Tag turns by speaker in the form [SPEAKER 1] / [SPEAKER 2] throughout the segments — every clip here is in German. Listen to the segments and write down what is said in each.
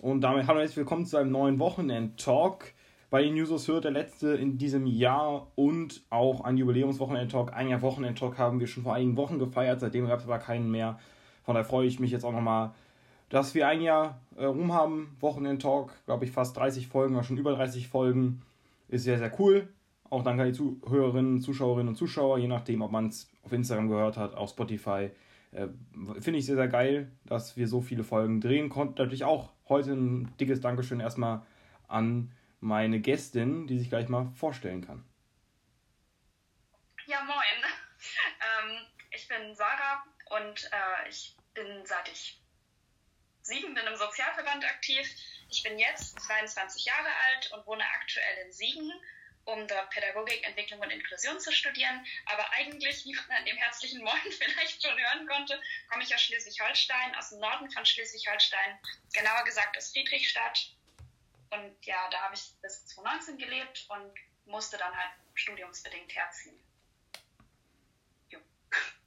[SPEAKER 1] Und damit hallo und herzlich willkommen zu einem neuen Wochenend-Talk. Bei den Users hört der letzte in diesem Jahr und auch ein Jubiläumswochenend-Talk. Ein Jahr Wochenend-Talk haben wir schon vor einigen Wochen gefeiert, seitdem gab es aber keinen mehr. Von daher freue ich mich jetzt auch nochmal, dass wir ein Jahr äh, rum haben. Wochenend-Talk, glaube ich, fast 30 Folgen oder schon über 30 Folgen. Ist sehr, sehr cool. Auch danke an die Zuhörerinnen, Zuschauerinnen und Zuschauer, je nachdem, ob man es auf Instagram gehört hat, auf Spotify. Äh, Finde ich sehr, sehr geil, dass wir so viele Folgen drehen konnten. Natürlich auch heute ein dickes Dankeschön erstmal an meine Gästin, die sich gleich mal vorstellen kann.
[SPEAKER 2] Ja, moin. Ähm, ich bin Sarah und äh, ich bin seit ich sieben bin im Sozialverband aktiv. Ich bin jetzt 22 Jahre alt und wohne aktuell in Siegen, um dort Pädagogik, Entwicklung und Inklusion zu studieren. Aber eigentlich, wie man an dem herzlichen Moin vielleicht schon hören konnte, komme ich aus Schleswig-Holstein, aus dem Norden von Schleswig-Holstein, genauer gesagt aus Friedrichstadt. Und ja, da habe ich bis 2019 gelebt und musste dann halt studiumsbedingt herziehen.
[SPEAKER 1] Jo.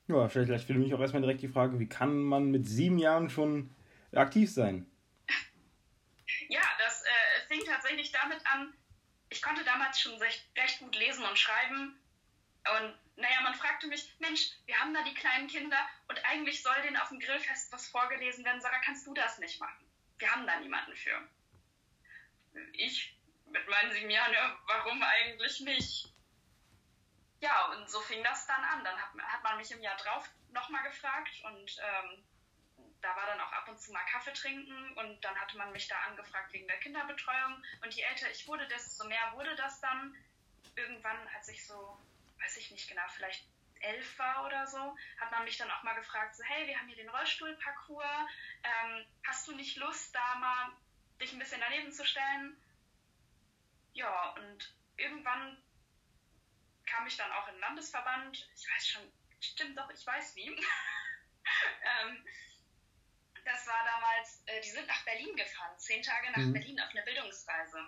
[SPEAKER 1] Ja, vielleicht für mich auch erstmal direkt die Frage, wie kann man mit sieben Jahren schon aktiv sein?
[SPEAKER 2] Ja, das äh, fing tatsächlich damit an, ich konnte damals schon recht, recht gut lesen und schreiben. Und naja, man fragte mich, Mensch, wir haben da die kleinen Kinder und eigentlich soll denen auf dem Grillfest was vorgelesen werden. Sarah, kannst du das nicht machen? Wir haben da niemanden für ich mit meinen sieben Jahren, ja, warum eigentlich nicht? Ja, und so fing das dann an. Dann hat, hat man mich im Jahr drauf nochmal gefragt und ähm, da war dann auch ab und zu mal Kaffee trinken und dann hatte man mich da angefragt wegen der Kinderbetreuung. Und je älter ich wurde, desto mehr wurde das dann. Irgendwann, als ich so, weiß ich nicht genau, vielleicht elf war oder so, hat man mich dann auch mal gefragt, so, hey, wir haben hier den Rollstuhlparcours, ähm, hast du nicht Lust, da mal dich ein bisschen daneben zu stellen. Ja, und irgendwann kam ich dann auch in den Landesverband. Ich weiß schon, stimmt doch, ich weiß wie. ähm, das war damals, äh, die sind nach Berlin gefahren, zehn Tage nach mhm. Berlin auf eine Bildungsreise.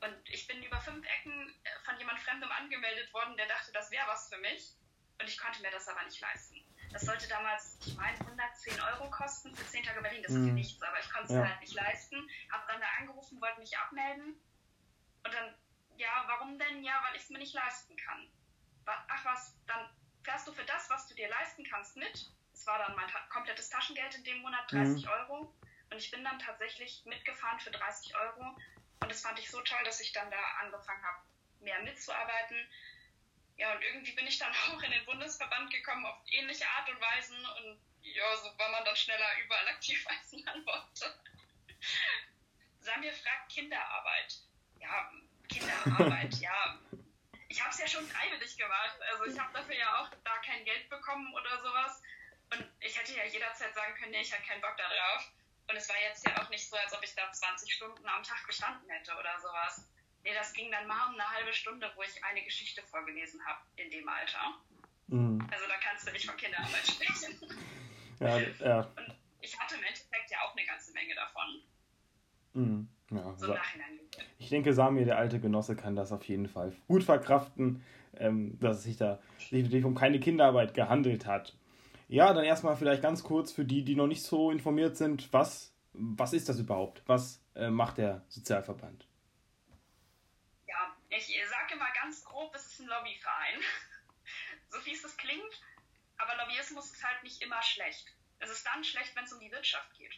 [SPEAKER 2] Und ich bin über fünf Ecken äh, von jemand Fremdem angemeldet worden, der dachte, das wäre was für mich. Und ich konnte mir das aber nicht leisten. Das sollte damals, ich meine, 110 Euro kosten für 10 Tage Berlin. Das ist mhm. nichts, aber ich konnte es ja. halt nicht leisten. Hab dann da angerufen, wollte mich abmelden. Und dann, ja, warum denn? Ja, weil ich es mir nicht leisten kann. Ach was, dann fährst du für das, was du dir leisten kannst, mit. Es war dann mein komplettes Taschengeld in dem Monat, 30 mhm. Euro. Und ich bin dann tatsächlich mitgefahren für 30 Euro. Und das fand ich so toll, dass ich dann da angefangen habe, mehr mitzuarbeiten. Ja, und irgendwie bin ich dann auch in den Bundesverband gekommen auf ähnliche Art und Weisen und ja, so war man dann schneller überall aktiv, als man wollte. Samir fragt Kinderarbeit. Ja, Kinderarbeit, ja. Ich habe es ja schon freiwillig gemacht. Also ich habe dafür ja auch da kein Geld bekommen oder sowas. Und ich hätte ja jederzeit sagen können, nee, ich habe keinen Bock da drauf. Und es war jetzt ja auch nicht so, als ob ich da 20 Stunden am Tag gestanden hätte oder sowas. Nee, das ging dann mal um eine halbe Stunde, wo ich eine Geschichte vorgelesen habe in dem Alter. Mhm. Also da kannst du nicht von Kinderarbeit sprechen. Ja, ja. Und ich hatte im Endeffekt ja auch eine ganze Menge davon.
[SPEAKER 1] Mhm. Ja, so. Ich denke, Sami, der alte Genosse, kann das auf jeden Fall gut verkraften, ähm, dass es sich da definitiv um keine Kinderarbeit gehandelt hat. Ja, dann erstmal vielleicht ganz kurz für die, die noch nicht so informiert sind, was, was ist das überhaupt? Was äh, macht der Sozialverband?
[SPEAKER 2] Ich sage immer ganz grob, es ist ein Lobbyverein. so fies es klingt, aber Lobbyismus ist halt nicht immer schlecht. Es ist dann schlecht, wenn es um die Wirtschaft geht.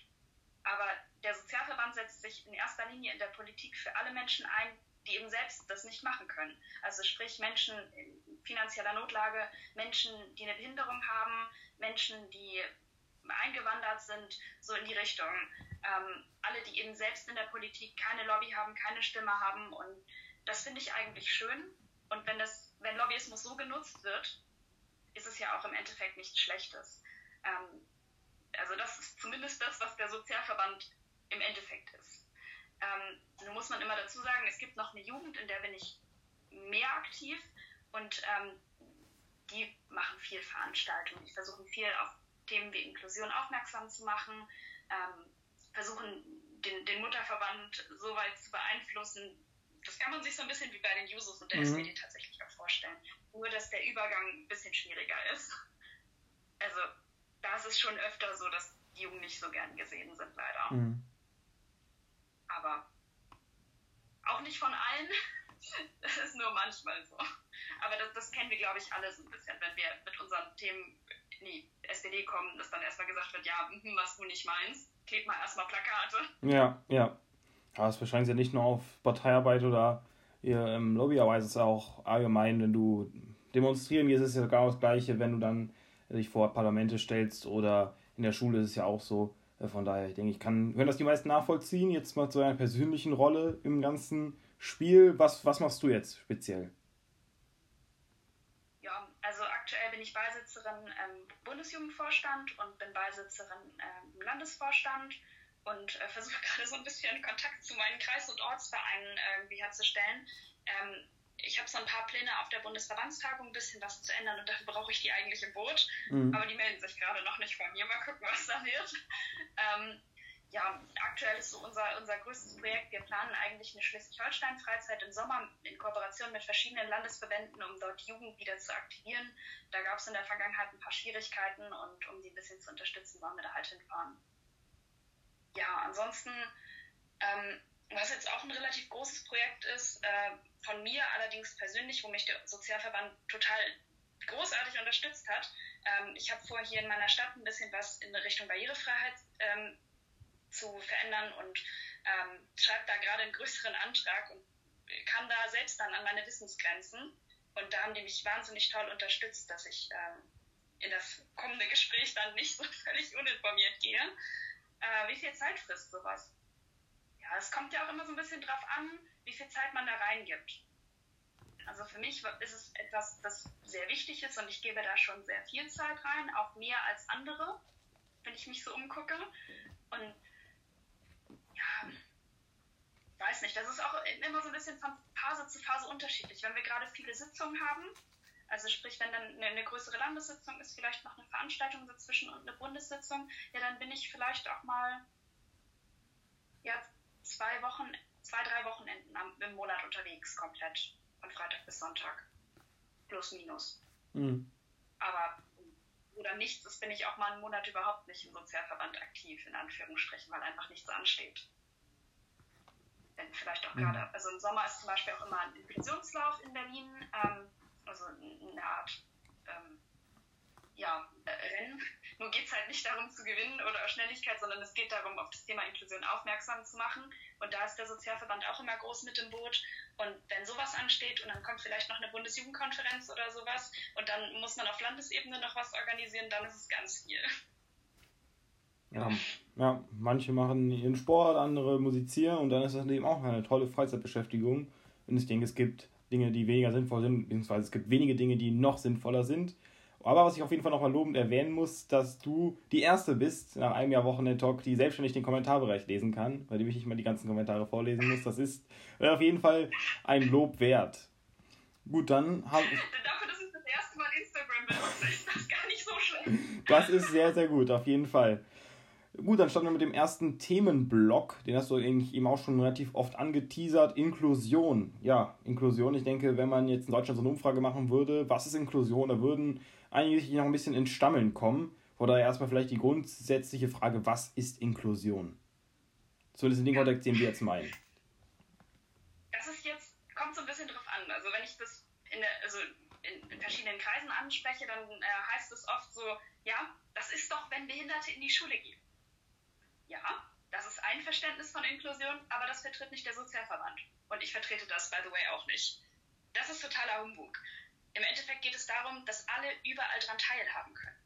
[SPEAKER 2] Aber der Sozialverband setzt sich in erster Linie in der Politik für alle Menschen ein, die eben selbst das nicht machen können. Also sprich Menschen in finanzieller Notlage, Menschen, die eine Behinderung haben, Menschen, die eingewandert sind, so in die Richtung. Ähm, alle, die eben selbst in der Politik keine Lobby haben, keine Stimme haben und das finde ich eigentlich schön. Und wenn, das, wenn Lobbyismus so genutzt wird, ist es ja auch im Endeffekt nichts Schlechtes. Ähm, also das ist zumindest das, was der Sozialverband im Endeffekt ist. Ähm, nun muss man immer dazu sagen, es gibt noch eine Jugend, in der bin ich mehr aktiv und ähm, die machen viel Veranstaltungen. Die versuchen viel auf Themen wie Inklusion aufmerksam zu machen, ähm, versuchen den, den Mutterverband so weit zu beeinflussen, das kann man sich so ein bisschen wie bei den Users und der mhm. SPD tatsächlich auch vorstellen. Nur, dass der Übergang ein bisschen schwieriger ist. Also, da ist es schon öfter so, dass die Jungen nicht so gern gesehen sind, leider. Mhm. nicht von allen. Das ist nur manchmal so. Aber das, das kennen wir, glaube ich, alle so ein bisschen, wenn wir mit unseren Themen in die SPD kommen, dass dann erstmal gesagt wird, ja, hm, was du nicht meinst, kleb mal erstmal Plakate.
[SPEAKER 1] Ja, ja. Aber es beschränkt ja nicht nur auf Parteiarbeit oder ähm, Lobbyarbeit, es ist auch allgemein, wenn du demonstrieren gehst, ist es ja genau das Gleiche, wenn du dann dich vor Parlamente stellst oder in der Schule ist es ja auch so. Äh, von daher, ich denke, ich kann, können das die meisten nachvollziehen. Jetzt mal zu einer persönlichen Rolle im ganzen Spiel. Was, was machst du jetzt speziell?
[SPEAKER 2] Ja, also aktuell bin ich Beisitzerin im Bundesjugendvorstand und bin Beisitzerin im Landesvorstand und äh, versuche gerade so ein bisschen Kontakt zu meinen Kreis- und Ortsvereinen irgendwie herzustellen. Ähm, ich habe so ein paar Pläne auf der Bundesverbandstagung, ein bisschen was zu ändern und dafür brauche ich die eigentlich im Boot. Mhm. Aber die melden sich gerade noch nicht von mir. Mal gucken, was da wird. Ähm, ja, aktuell ist so unser, unser größtes Projekt. Wir planen eigentlich eine Schleswig-Holstein-Freizeit im Sommer in Kooperation mit verschiedenen Landesverbänden, um dort Jugend wieder zu aktivieren. Da gab es in der Vergangenheit ein paar Schwierigkeiten und um sie ein bisschen zu unterstützen, wollen wir da halt hinfahren. Ja, ansonsten, ähm, was jetzt auch ein relativ großes Projekt ist, äh, von mir allerdings persönlich, wo mich der Sozialverband total großartig unterstützt hat. Ähm, ich habe vor, hier in meiner Stadt ein bisschen was in Richtung Barrierefreiheit ähm, zu verändern und ähm, schreibe da gerade einen größeren Antrag und kam da selbst dann an meine Wissensgrenzen. Und da haben die mich wahnsinnig toll unterstützt, dass ich ähm, in das kommende Gespräch dann nicht so völlig uninformiert gehe. Äh, wie viel Zeit frisst sowas? Ja, es kommt ja auch immer so ein bisschen drauf an, wie viel Zeit man da reingibt. Also für mich ist es etwas, das sehr wichtig ist und ich gebe da schon sehr viel Zeit rein, auch mehr als andere, wenn ich mich so umgucke. Und ja, weiß nicht, das ist auch immer so ein bisschen von Phase zu Phase unterschiedlich. Wenn wir gerade viele Sitzungen haben, also sprich, wenn dann eine, größere Landessitzung ist, vielleicht noch eine Veranstaltung dazwischen und eine Bundessitzung, ja, dann bin ich vielleicht auch mal ja, zwei Wochen zwei, drei Wochenenden im Monat unterwegs, komplett. Von Freitag bis Sonntag. Plus, minus. Mhm. Aber oder nichts ist, bin ich auch mal einen Monat überhaupt nicht im Sozialverband aktiv, in Anführungsstrichen, weil einfach nichts ansteht. Wenn vielleicht auch mhm. gerade, also im Sommer ist zum Beispiel auch immer ein Inklusionslauf in Berlin, ähm, also eine Art ähm, ja, äh, Rennen. Nur geht es halt nicht darum zu gewinnen oder Schnelligkeit, sondern es geht darum, auf das Thema Inklusion aufmerksam zu machen. Und da ist der Sozialverband auch immer groß mit im Boot. Und wenn sowas ansteht und dann kommt vielleicht noch eine Bundesjugendkonferenz oder sowas und dann muss man auf Landesebene noch was organisieren, dann ist es ganz viel.
[SPEAKER 1] Ja, ja, manche machen ihren Sport, andere musizieren und dann ist das eben auch eine tolle Freizeitbeschäftigung. Und ich denke, es gibt Dinge, die weniger sinnvoll sind, beziehungsweise es gibt wenige Dinge, die noch sinnvoller sind. Aber was ich auf jeden Fall nochmal lobend erwähnen muss, dass du die Erste bist, nach einem Jahr Wochenend-Talk, die selbstständig den Kommentarbereich lesen kann, weil ich nicht mal die ganzen Kommentare vorlesen muss. Das ist auf jeden Fall ein Lob wert. Gut, dann habe ich.
[SPEAKER 2] Dafür, dass ich das erste Mal Instagram benutze, ist das gar nicht so schlecht.
[SPEAKER 1] Das ist sehr, sehr gut, auf jeden Fall. Gut, dann starten wir mit dem ersten Themenblock. Den hast du eigentlich eben auch schon relativ oft angeteasert. Inklusion. Ja, Inklusion. Ich denke, wenn man jetzt in Deutschland so eine Umfrage machen würde, was ist Inklusion, da würden einige noch ein bisschen ins Stammeln kommen. Von daher erstmal vielleicht die grundsätzliche Frage, was ist Inklusion? Zumindest in dem Kontext, den wir jetzt meinen.
[SPEAKER 2] Das ist jetzt, kommt so ein bisschen drauf an. Also wenn ich das in, der, also in, in verschiedenen Kreisen anspreche, dann äh, heißt es oft so, ja, das ist doch, wenn Behinderte in die Schule gehen. Ja, das ist ein Verständnis von Inklusion, aber das vertritt nicht der Sozialverband. Und ich vertrete das, by the way, auch nicht. Das ist totaler Humbug. Im Endeffekt geht es darum, dass alle überall daran teilhaben können.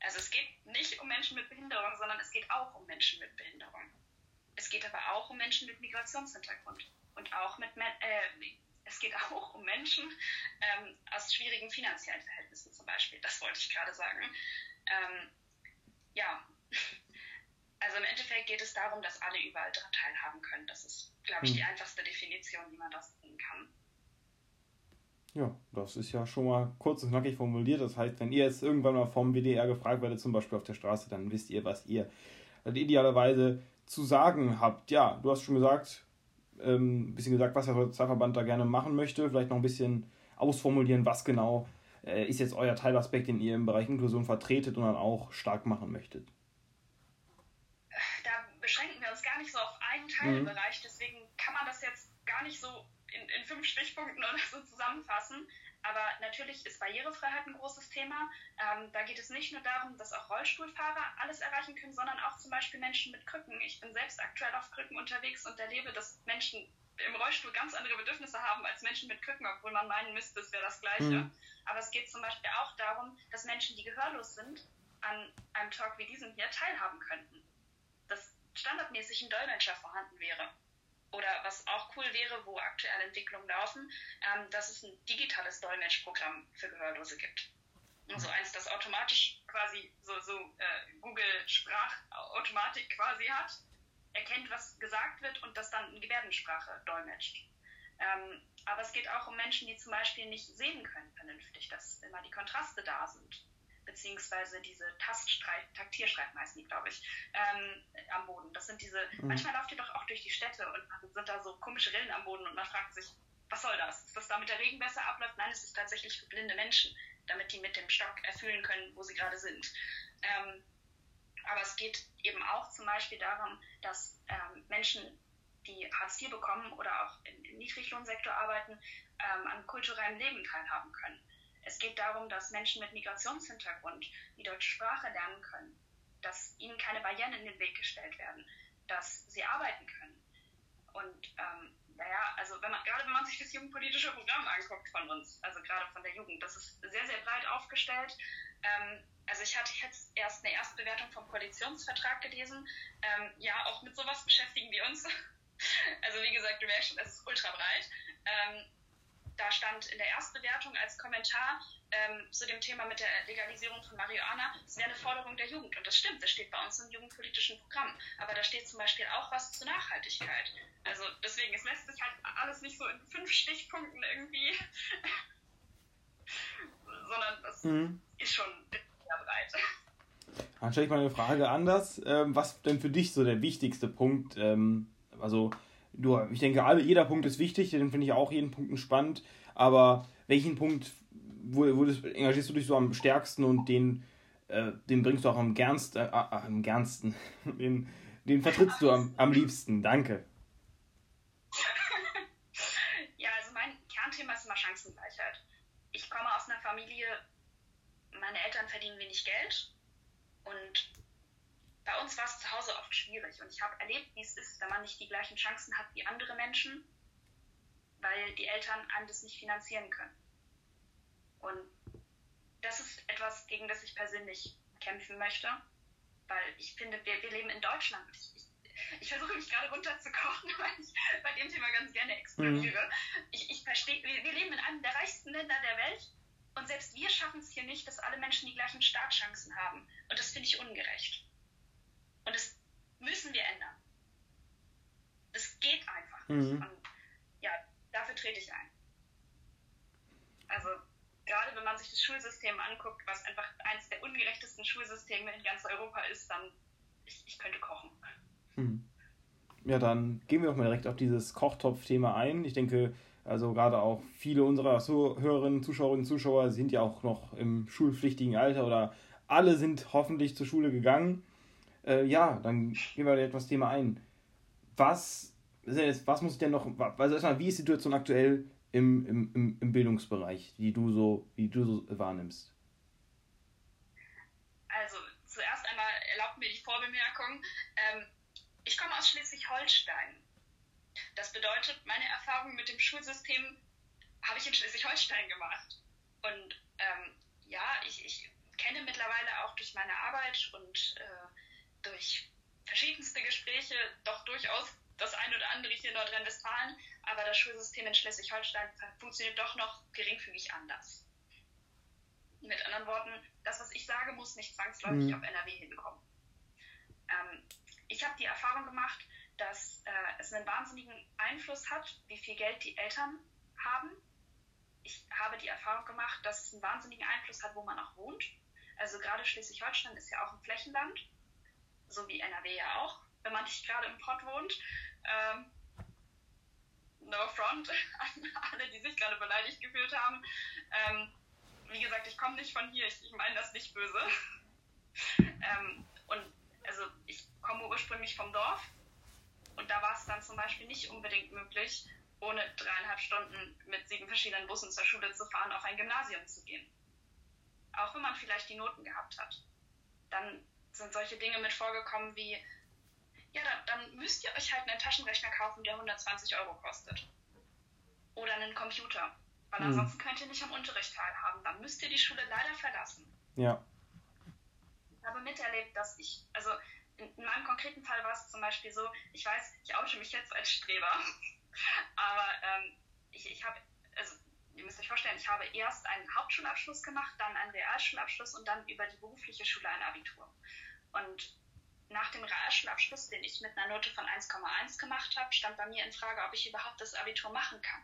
[SPEAKER 2] Also es geht nicht um Menschen mit Behinderung, sondern es geht auch um Menschen mit Behinderung. Es geht aber auch um Menschen mit Migrationshintergrund und auch mit äh, es geht auch um Menschen ähm, aus schwierigen finanziellen Verhältnissen zum Beispiel. Das wollte ich gerade sagen. Ähm, ja, also im Endeffekt geht es darum, dass alle überall daran teilhaben können. Das ist, glaube ich, die hm. einfachste Definition, wie man das sehen kann.
[SPEAKER 1] Ja, das ist ja schon mal kurz und knackig formuliert. Das heißt, wenn ihr jetzt irgendwann mal vom WDR gefragt werdet, zum Beispiel auf der Straße, dann wisst ihr, was ihr idealerweise zu sagen habt. Ja, du hast schon gesagt, ähm, ein bisschen gesagt, was der Sozialverband da gerne machen möchte. Vielleicht noch ein bisschen ausformulieren, was genau äh, ist jetzt euer Teilaspekt, den ihr im Bereich Inklusion vertretet und dann auch stark machen möchtet.
[SPEAKER 2] Da beschränken wir uns gar nicht so auf einen Teilbereich, mhm. deswegen kann man das jetzt gar nicht so in, in fünf Stichpunkten oder so zusammenfassen. Aber natürlich ist Barrierefreiheit ein großes Thema. Ähm, da geht es nicht nur darum, dass auch Rollstuhlfahrer alles erreichen können, sondern auch zum Beispiel Menschen mit Krücken. Ich bin selbst aktuell auf Krücken unterwegs und erlebe, dass Menschen im Rollstuhl ganz andere Bedürfnisse haben als Menschen mit Krücken, obwohl man meinen müsste, es wäre das Gleiche. Mhm. Aber es geht zum Beispiel auch darum, dass Menschen, die gehörlos sind, an einem Talk wie diesem hier teilhaben könnten. Dass standardmäßig ein Dolmetscher vorhanden wäre. Oder was auch cool wäre, wo aktuelle Entwicklungen laufen, ähm, dass es ein digitales Dolmetschprogramm für Gehörlose gibt. Also eins, das automatisch quasi so, so äh, Google Sprachautomatik quasi hat, erkennt, was gesagt wird und das dann in Gebärdensprache dolmetscht. Ähm, aber es geht auch um Menschen, die zum Beispiel nicht sehen können vernünftig, dass immer die Kontraste da sind beziehungsweise diese Taststreit, Taktierschreibmeißen, glaube ich, ähm, am Boden. Das sind diese, mhm. manchmal lauft ihr doch auch durch die Städte und sind da so komische Rillen am Boden und man fragt sich, was soll das? Ist das damit der Regen besser abläuft? Nein, es ist tatsächlich für blinde Menschen, damit die mit dem Stock erfüllen können, wo sie gerade sind. Ähm, aber es geht eben auch zum Beispiel darum, dass ähm, Menschen, die Hartz IV bekommen oder auch im, im Niedriglohnsektor arbeiten, ähm, an kulturellem Leben teilhaben können. Es geht darum, dass Menschen mit Migrationshintergrund die deutsche Sprache lernen können, dass ihnen keine Barrieren in den Weg gestellt werden, dass sie arbeiten können. Und ähm, naja, also wenn man, gerade wenn man sich das jugendpolitische Programm anguckt von uns, also gerade von der Jugend, das ist sehr, sehr breit aufgestellt. Ähm, also ich hatte jetzt erst eine Erstbewertung vom Koalitionsvertrag gelesen. Ähm, ja, auch mit sowas beschäftigen wir uns. Also wie gesagt, du merkst schon, es ist ultra breit. Ähm, da stand in der Erstbewertung als Kommentar ähm, zu dem Thema mit der Legalisierung von Marihuana, es wäre eine Forderung der Jugend. Und das stimmt, das steht bei uns im jugendpolitischen Programm. Aber da steht zum Beispiel auch was zur Nachhaltigkeit. Also deswegen, es lässt sich halt alles nicht so in fünf Stichpunkten irgendwie, sondern das mhm. ist schon sehr breit.
[SPEAKER 1] Dann stelle ich mal eine Frage anders. Ähm, was denn für dich so der wichtigste Punkt? Ähm, also du, ich denke, alle, jeder Punkt ist wichtig, den finde ich auch jeden Punkt spannend, aber welchen Punkt wo, wo das, engagierst du dich so am stärksten und den, äh, den bringst du auch am gernsten, äh, äh, am gernsten, den, den vertrittst du am, am liebsten, danke.
[SPEAKER 2] Ja, also mein Kernthema ist immer Chancengleichheit. Ich komme aus einer Familie, meine Eltern verdienen wenig Geld und bei uns war es zu Hause oft schwierig und ich habe erlebt, wie es ist, wenn man nicht die gleichen Chancen hat wie andere Menschen, weil die Eltern einem das nicht finanzieren können. Und das ist etwas, gegen das ich persönlich kämpfen möchte, weil ich finde, wir, wir leben in Deutschland. Ich, ich, ich versuche mich gerade runterzukochen, weil ich bei dem Thema ganz gerne explodiere. Mhm. Ich, ich verstehe, wir, wir leben in einem der reichsten Länder der Welt und selbst wir schaffen es hier nicht, dass alle Menschen die gleichen Startchancen haben. Und das finde ich ungerecht. Und das müssen wir ändern. Das geht einfach nicht. Mhm. Und ja, dafür trete ich ein. Also gerade wenn man sich das Schulsystem anguckt, was einfach eines der ungerechtesten Schulsysteme in ganz Europa ist, dann ich, ich könnte kochen.
[SPEAKER 1] Mhm. Ja, dann gehen wir doch mal direkt auf dieses Kochtopf-Thema ein. Ich denke, also gerade auch viele unserer Hörerinnen, Zuschauerinnen und Zuschauer sind ja auch noch im schulpflichtigen Alter oder alle sind hoffentlich zur Schule gegangen. Äh, ja, dann gehen wir etwas Thema ein. Was, was muss ich denn noch, also erstmal, wie ist die Situation aktuell im, im, im Bildungsbereich, die du so, wie du so wahrnimmst?
[SPEAKER 2] Also, zuerst einmal erlaubt mir die Vorbemerkung, ähm, ich komme aus Schleswig-Holstein. Das bedeutet, meine Erfahrung mit dem Schulsystem habe ich in Schleswig-Holstein gemacht. Und ähm, ja, ich, ich kenne mittlerweile auch durch meine Arbeit und äh, durch verschiedenste Gespräche doch durchaus das ein oder andere hier in Nordrhein-Westfalen, aber das Schulsystem in Schleswig-Holstein funktioniert doch noch geringfügig anders. Mit anderen Worten, das, was ich sage, muss nicht zwangsläufig mhm. auf NRW hinkommen. Ähm, ich habe die Erfahrung gemacht, dass äh, es einen wahnsinnigen Einfluss hat, wie viel Geld die Eltern haben. Ich habe die Erfahrung gemacht, dass es einen wahnsinnigen Einfluss hat, wo man auch wohnt. Also gerade Schleswig-Holstein ist ja auch ein Flächenland so wie NRW ja auch, wenn man nicht gerade im Pott wohnt. Ähm, no front an alle, die sich gerade beleidigt gefühlt haben. Ähm, wie gesagt, ich komme nicht von hier, ich, ich meine das nicht böse. ähm, und also ich komme ursprünglich vom Dorf Beispiel nicht unbedingt möglich, ohne dreieinhalb Stunden mit sieben verschiedenen Bussen zur Schule zu fahren, auf ein Gymnasium zu gehen. Auch wenn man vielleicht die Noten gehabt hat. Dann sind solche Dinge mit vorgekommen wie, ja, dann, dann müsst ihr euch halt einen Taschenrechner kaufen, der 120 Euro kostet. Oder einen Computer. Weil mhm. ansonsten könnt ihr nicht am Unterricht teilhaben. Dann müsst ihr die Schule leider verlassen. Ja. Ich habe miterlebt, dass ich, also in, in meinem konkreten Fall war es zum Beispiel so, ich weiß, ich oute mich jetzt als Streber, aber ähm, ich, ich habe, ihr müsst euch vorstellen, ich habe erst einen Hauptschulabschluss gemacht, dann einen Realschulabschluss und dann über die berufliche Schule ein Abitur. Und nach dem Realschulabschluss, den ich mit einer Note von 1,1 gemacht habe, stand bei mir in Frage, ob ich überhaupt das Abitur machen kann.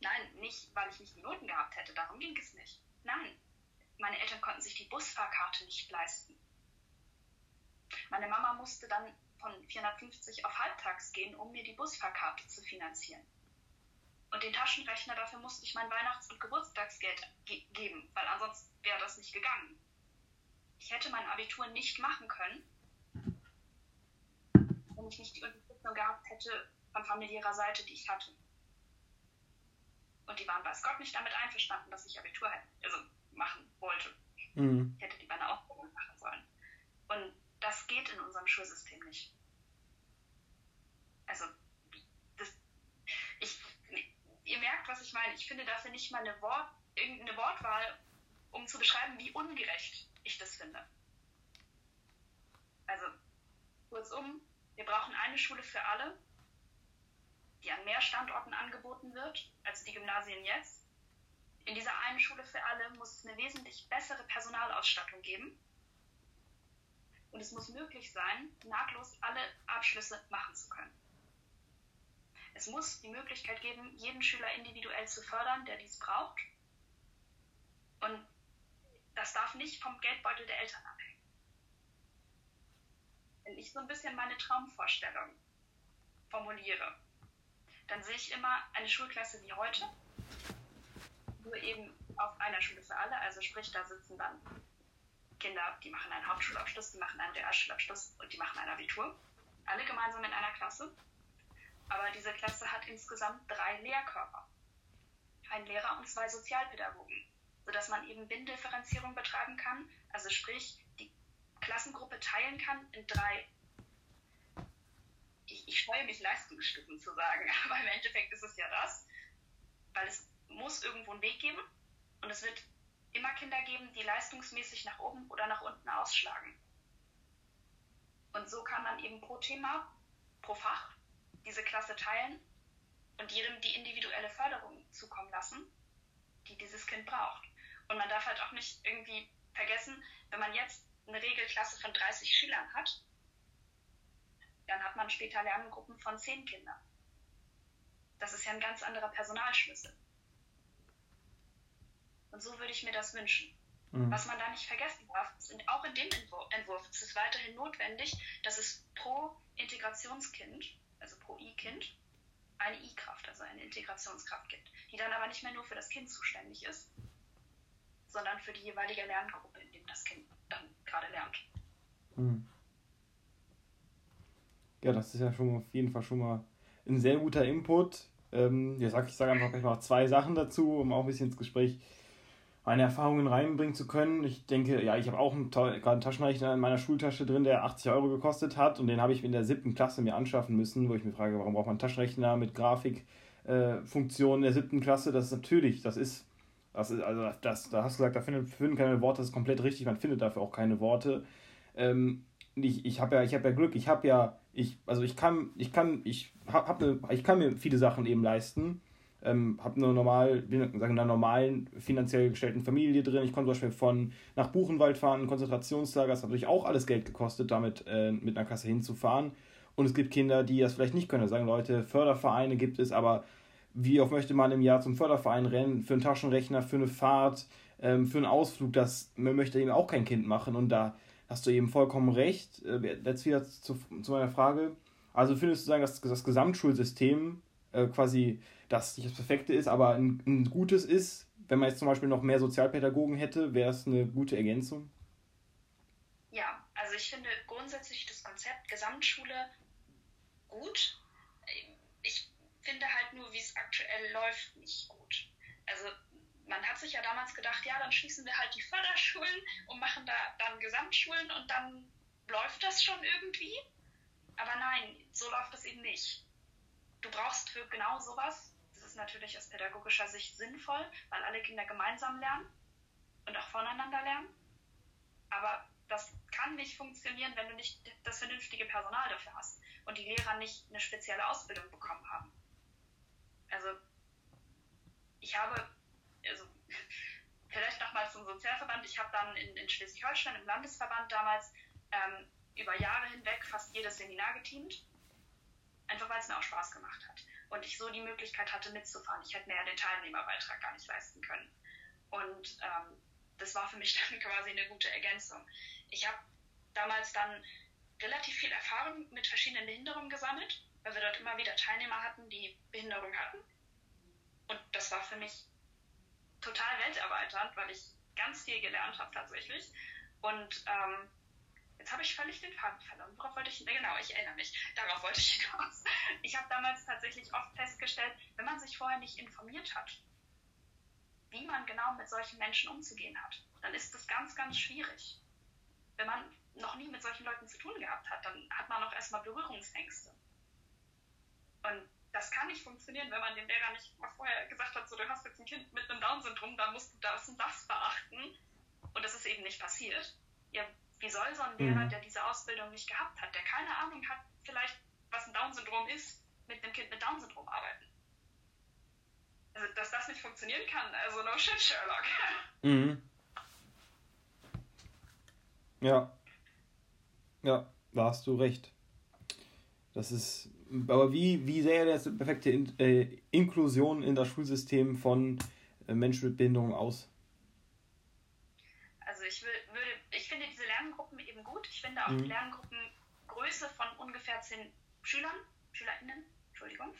[SPEAKER 2] Nein, nicht, weil ich nicht die Noten gehabt hätte, darum ging es nicht. Nein, meine Eltern konnten sich die Busfahrkarte nicht leisten. Meine Mama musste dann von 450 auf halbtags gehen, um mir die Busfahrkarte zu finanzieren. Und den Taschenrechner, dafür musste ich mein Weihnachts- und Geburtstagsgeld ge geben, weil ansonsten wäre das nicht gegangen. Ich hätte mein Abitur nicht machen können, wenn ich nicht die Unterstützung gehabt hätte von familiärer Seite, die ich hatte. Und die waren weiß Gott nicht damit einverstanden, dass ich Abitur hätte, also machen wollte. Mhm. Ich hätte lieber eine Ausbildung machen sollen. Und das geht in unserem Schulsystem nicht. Also, ihr merkt, was ich meine. Ich finde dafür nicht mal eine, Wort, irgendeine Wortwahl, um zu beschreiben, wie ungerecht ich das finde. Also, kurzum, wir brauchen eine Schule für alle, die an mehr Standorten angeboten wird als die Gymnasien jetzt. In dieser einen Schule für alle muss es eine wesentlich bessere Personalausstattung geben. Und es muss möglich sein, nahtlos alle Abschlüsse machen zu können. Es muss die Möglichkeit geben, jeden Schüler individuell zu fördern, der dies braucht. Und das darf nicht vom Geldbeutel der Eltern abhängen. Wenn ich so ein bisschen meine Traumvorstellung formuliere, dann sehe ich immer eine Schulklasse wie heute, nur eben auf einer Schule für alle. Also sprich, da sitzen dann Kinder, die machen einen Hauptschulabschluss, die machen einen Realschulabschluss und die machen ein Abitur. Alle gemeinsam in einer Klasse. Aber diese Klasse hat insgesamt drei Lehrkörper. Ein Lehrer und zwei Sozialpädagogen, sodass man eben Bindifferenzierung betreiben kann. Also sprich, die Klassengruppe teilen kann in drei ich, ich freue mich, Leistungsstufen zu sagen, aber im Endeffekt ist es ja das, weil es muss irgendwo einen Weg geben und es wird immer Kinder geben, die leistungsmäßig nach oben oder nach unten ausschlagen. Und so kann man eben pro Thema, pro Fach diese Klasse teilen und jedem die individuelle Förderung zukommen lassen, die dieses Kind braucht. Und man darf halt auch nicht irgendwie vergessen, wenn man jetzt eine Regelklasse von 30 Schülern hat, dann hat man später Lerngruppen von 10 Kindern. Das ist ja ein ganz anderer Personalschlüssel. Und so würde ich mir das wünschen. Mhm. Was man da nicht vergessen darf, sind auch in dem Entwurf ist es weiterhin notwendig, dass es pro Integrationskind, also pro I-Kind, eine I-Kraft, also eine Integrationskraft gibt, die dann aber nicht mehr nur für das Kind zuständig ist, sondern für die jeweilige Lerngruppe, in dem das Kind dann gerade lernt. Mhm.
[SPEAKER 1] Ja, das ist ja schon auf jeden Fall schon mal ein sehr guter Input. Ähm, ja, sag, ich sage einfach gleich mal zwei Sachen dazu, um auch ein bisschen ins Gespräch meine Erfahrungen reinbringen zu können. Ich denke, ja, ich habe auch einen, gerade einen Taschenrechner in meiner Schultasche drin, der 80 Euro gekostet hat und den habe ich in der siebten Klasse mir anschaffen müssen, wo ich mir frage, warum braucht man einen Taschenrechner mit Grafikfunktion äh, der siebten Klasse? Das ist natürlich, das ist, das ist, also das, da hast du gesagt, da finden, finden keine Worte, das ist komplett richtig, man findet dafür auch keine Worte. Ähm, ich, ich habe ja, ich habe ja Glück, ich habe ja, ich, also ich kann, ich kann, ich hab ne, ich kann mir viele Sachen eben leisten ähm, habe eine normal, bin in einer normalen, finanziell gestellten Familie drin. Ich konnte zum Beispiel von nach Buchenwald fahren, ein Konzentrationslager. Das hat natürlich auch alles Geld gekostet, damit äh, mit einer Kasse hinzufahren. Und es gibt Kinder, die das vielleicht nicht können. Da sagen Leute, Fördervereine gibt es, aber wie oft möchte man im Jahr zum Förderverein rennen, für einen Taschenrechner, für eine Fahrt, ähm, für einen Ausflug, das möchte eben auch kein Kind machen. Und da hast du eben vollkommen recht. Äh, jetzt wieder zu, zu meiner Frage. Also findest du sagen, dass das Gesamtschulsystem äh, quasi das nicht das Perfekte ist, aber ein, ein gutes ist. Wenn man jetzt zum Beispiel noch mehr Sozialpädagogen hätte, wäre es eine gute Ergänzung.
[SPEAKER 2] Ja, also ich finde grundsätzlich das Konzept Gesamtschule gut. Ich finde halt nur, wie es aktuell läuft, nicht gut. Also man hat sich ja damals gedacht, ja, dann schließen wir halt die Förderschulen und machen da dann Gesamtschulen und dann läuft das schon irgendwie. Aber nein, so läuft das eben nicht. Du brauchst für genau sowas, das ist natürlich aus pädagogischer Sicht sinnvoll, weil alle Kinder gemeinsam lernen und auch voneinander lernen. Aber das kann nicht funktionieren, wenn du nicht das vernünftige Personal dafür hast und die Lehrer nicht eine spezielle Ausbildung bekommen haben. Also, ich habe, also, vielleicht nochmal zum Sozialverband. Ich habe dann in, in Schleswig-Holstein im Landesverband damals ähm, über Jahre hinweg fast jedes Seminar geteamt. Einfach weil es mir auch Spaß gemacht hat. Und ich so die Möglichkeit hatte, mitzufahren. Ich hätte mir ja den Teilnehmerbeitrag gar nicht leisten können. Und ähm, das war für mich dann quasi eine gute Ergänzung. Ich habe damals dann relativ viel Erfahrung mit verschiedenen Behinderungen gesammelt, weil wir dort immer wieder Teilnehmer hatten, die Behinderung hatten. Und das war für mich total welterweiternd, weil ich ganz viel gelernt habe tatsächlich. Und ähm, jetzt habe ich völlig den Faden verloren. Worauf wollte ich? Genau, ich erinnere mich. Darauf wollte ich hinaus. Ich habe damals tatsächlich oft festgestellt, wenn man sich vorher nicht informiert hat, wie man genau mit solchen Menschen umzugehen hat, dann ist das ganz, ganz schwierig. Wenn man noch nie mit solchen Leuten zu tun gehabt hat, dann hat man auch erstmal Berührungsängste. Und das kann nicht funktionieren, wenn man dem Lehrer nicht mal vorher gesagt hat, so du hast jetzt ein Kind mit einem Down-Syndrom, dann musst du das und das beachten. Und das ist eben nicht passiert. Ja, wie soll so ein Lehrer, mhm. der diese Ausbildung nicht gehabt hat, der keine Ahnung hat, vielleicht was ein Down-Syndrom ist, mit einem Kind mit Down-Syndrom arbeiten? Also, dass das nicht funktionieren kann, also no shit, Sherlock. Mhm.
[SPEAKER 1] Ja. Ja, da hast du recht. Das ist. Aber wie, wie sähe das perfekte in, äh, Inklusion in das Schulsystem von äh, Menschen mit Behinderung aus?
[SPEAKER 2] Also ich will, würde, ich finde diese Lerngruppen Ich finde auch mhm. Lerngruppengröße von ungefähr zehn Schülern, SchülerInnen, Entschuldigung,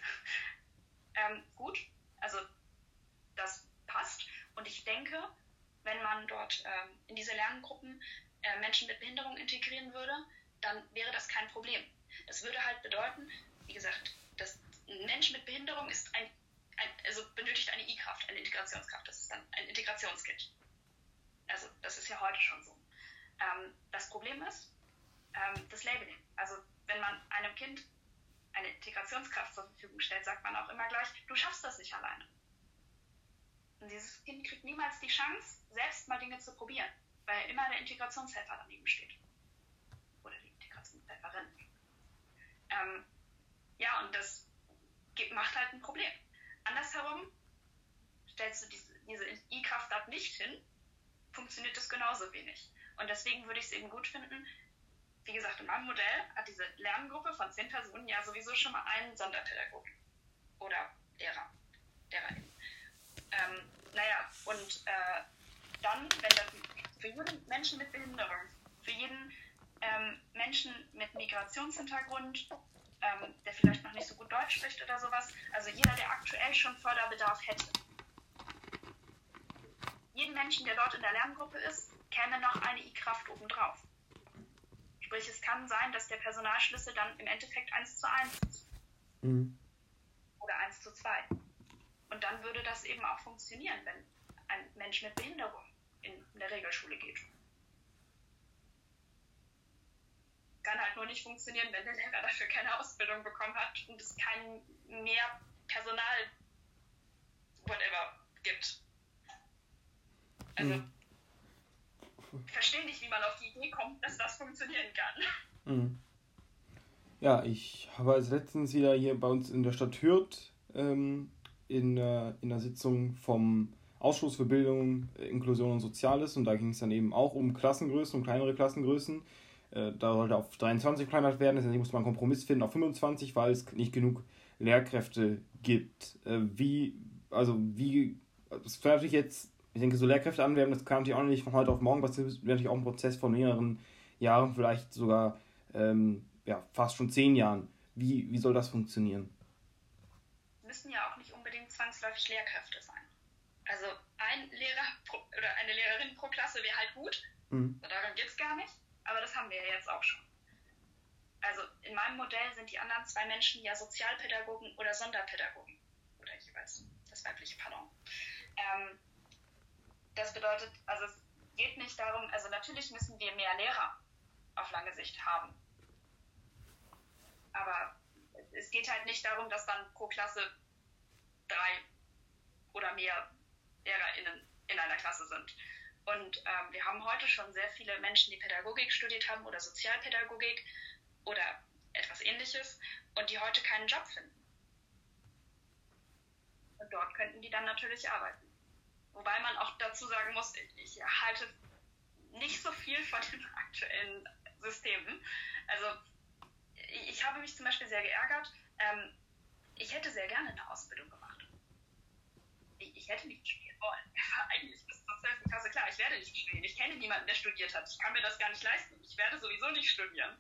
[SPEAKER 2] ähm, gut. Also das passt. Und ich denke, wenn man dort ähm, in diese Lerngruppen äh, Menschen mit Behinderung integrieren würde, dann wäre das kein Problem. Das würde halt bedeuten, wie gesagt, dass ein Mensch mit Behinderung ist ein, ein also benötigt eine I-Kraft, eine Integrationskraft. Das ist dann ein Integrationskind. Also das ist ja heute schon so. Ähm, das Problem ist ähm, das Labeling. Also wenn man einem Kind eine Integrationskraft zur Verfügung stellt, sagt man auch immer gleich, du schaffst das nicht alleine. Und dieses Kind kriegt niemals die Chance, selbst mal Dinge zu probieren weil immer der Integrationshelfer daneben steht. Oder die Integrationshelferin. Ähm, ja, und das macht halt ein Problem. Andersherum, stellst du diese, diese I-Kraft dort nicht hin, funktioniert das genauso wenig. Und deswegen würde ich es eben gut finden, wie gesagt, in meinem Modell hat diese Lerngruppe von zehn Personen ja sowieso schon mal einen Sonderpädagogen oder Lehrer, Lehrerin. Ähm, naja, und äh, dann, wenn das für jeden Menschen mit Behinderung, für jeden ähm, Menschen mit Migrationshintergrund, ähm, der vielleicht noch nicht so gut Deutsch spricht oder sowas, also jeder, der aktuell schon Förderbedarf hätte. Jeden Menschen, der dort in der Lerngruppe ist, käme noch eine I-Kraft obendrauf. Sprich, es kann sein, dass der Personalschlüssel dann im Endeffekt 1 zu 1 ist. Mhm. Oder 1 zu 2. Und dann würde das eben auch funktionieren, wenn ein Mensch mit Behinderung in der Regelschule geht. Kann halt nur nicht funktionieren, wenn der Lehrer dafür keine Ausbildung bekommen hat und es kein mehr Personal, whatever, gibt. Also, mhm. Ich verstehe nicht, wie man auf die Idee kommt, dass das funktionieren kann.
[SPEAKER 1] Mhm. Ja, ich habe als letztens wieder hier bei uns in der Stadt Hürth ähm, in, äh, in der Sitzung vom Ausschuss für Bildung, Inklusion und Soziales und da ging es dann eben auch um Klassengrößen, um kleinere Klassengrößen. Äh, da sollte auf 23 verkleinert werden, deswegen musste man einen Kompromiss finden auf 25, weil es nicht genug Lehrkräfte gibt. Äh, wie, also wie, das wäre natürlich jetzt, ich denke, so Lehrkräfte anwerben, das kann natürlich auch nicht von heute auf morgen das wäre natürlich auch ein Prozess von mehreren Jahren, vielleicht sogar ähm, ja, fast schon zehn Jahren. Wie, wie soll das funktionieren?
[SPEAKER 2] Müssen ja auch nicht unbedingt zwangsläufig Lehrkräfte sein. Also ein Lehrer pro, oder eine Lehrerin pro Klasse wäre halt gut. Mhm. darum geht es gar nicht. Aber das haben wir ja jetzt auch schon. Also in meinem Modell sind die anderen zwei Menschen ja Sozialpädagogen oder Sonderpädagogen. Oder jeweils das weibliche Pardon. Ähm, das bedeutet, also es geht nicht darum, also natürlich müssen wir mehr Lehrer auf lange Sicht haben. Aber es geht halt nicht darum, dass dann pro Klasse drei oder mehr LehrerInnen in einer Klasse sind. Und ähm, wir haben heute schon sehr viele Menschen, die Pädagogik studiert haben oder Sozialpädagogik oder etwas ähnliches und die heute keinen Job finden. Und dort könnten die dann natürlich arbeiten. Wobei man auch dazu sagen muss, ich halte nicht so viel von den aktuellen Systemen. Also ich habe mich zum Beispiel sehr geärgert. Ähm, ich hätte sehr gerne eine Ausbildung gemacht. Ich, ich hätte nicht studieren wollen. Eigentlich bis zur 12. Klasse klar, ich werde nicht studieren. Ich kenne niemanden, der studiert hat. Ich kann mir das gar nicht leisten. Ich werde sowieso nicht studieren.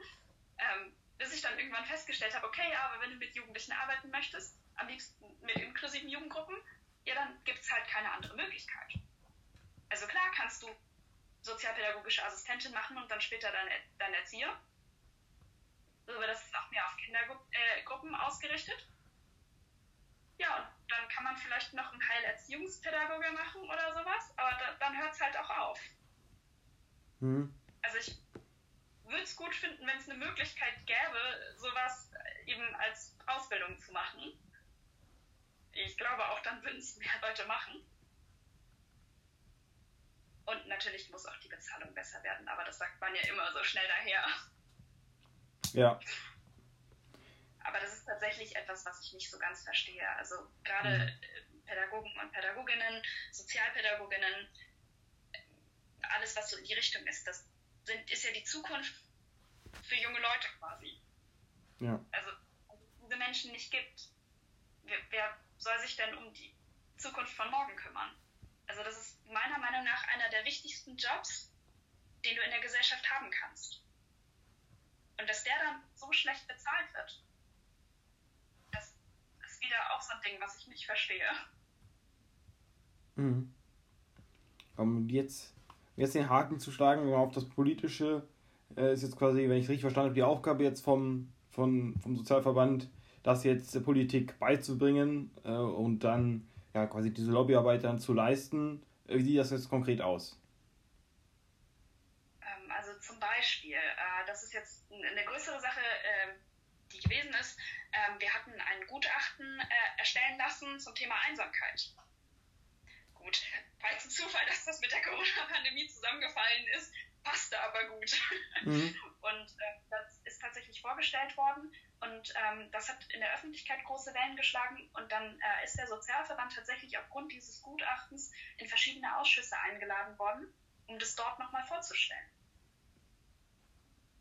[SPEAKER 2] Ähm, bis ich dann irgendwann festgestellt habe, okay, aber wenn du mit Jugendlichen arbeiten möchtest, am liebsten mit inklusiven Jugendgruppen, ja, dann gibt es halt keine andere Möglichkeit. Also klar kannst du sozialpädagogische Assistentin machen und dann später dein, dein Erzieher. Aber das ist auch mehr auf Kindergruppen äh, ausgerichtet. Ja, und dann kann man vielleicht noch einen Heilerziehungspädagoge machen oder sowas, aber da, dann hört es halt auch auf. Mhm. Also ich würde es gut finden, wenn es eine Möglichkeit gäbe, sowas eben als Ausbildung zu machen. Ich glaube auch, dann würden es mehr Leute machen. Und natürlich muss auch die Bezahlung besser werden, aber das sagt man ja immer so schnell daher. Ja. Aber das ist tatsächlich etwas, was ich nicht so ganz verstehe. Also gerade mhm. Pädagogen und Pädagoginnen, Sozialpädagoginnen, alles, was so in die Richtung ist, das sind, ist ja die Zukunft für junge Leute quasi. Ja. Also, wenn es diese Menschen nicht gibt, wer, wer soll sich denn um die Zukunft von morgen kümmern? Also das ist meiner Meinung nach einer der wichtigsten Jobs, den du in der Gesellschaft haben kannst. Und dass der dann so schlecht bezahlt wird, das ist wieder auch so ein Ding, was ich nicht verstehe.
[SPEAKER 1] Mhm. Um jetzt, jetzt den Haken zu schlagen auf das Politische, äh, ist jetzt quasi, wenn ich es richtig verstanden habe, die Aufgabe jetzt vom, vom, vom Sozialverband, das jetzt der Politik beizubringen äh, und dann ja, quasi diese Lobbyarbeit dann zu leisten. Wie sieht das jetzt konkret aus?
[SPEAKER 2] Ähm, also zum Beispiel, äh, das ist jetzt eine größere Sache, äh, die gewesen ist. Ähm, wir hatten ein Gutachten äh, erstellen lassen zum Thema Einsamkeit. Gut, falls ein Zufall, dass das mit der Corona-Pandemie zusammengefallen ist, passte aber gut. Mhm. Und äh, das ist tatsächlich vorgestellt worden und ähm, das hat in der Öffentlichkeit große Wellen geschlagen und dann äh, ist der Sozialverband tatsächlich aufgrund dieses Gutachtens in verschiedene Ausschüsse eingeladen worden, um das dort nochmal vorzustellen.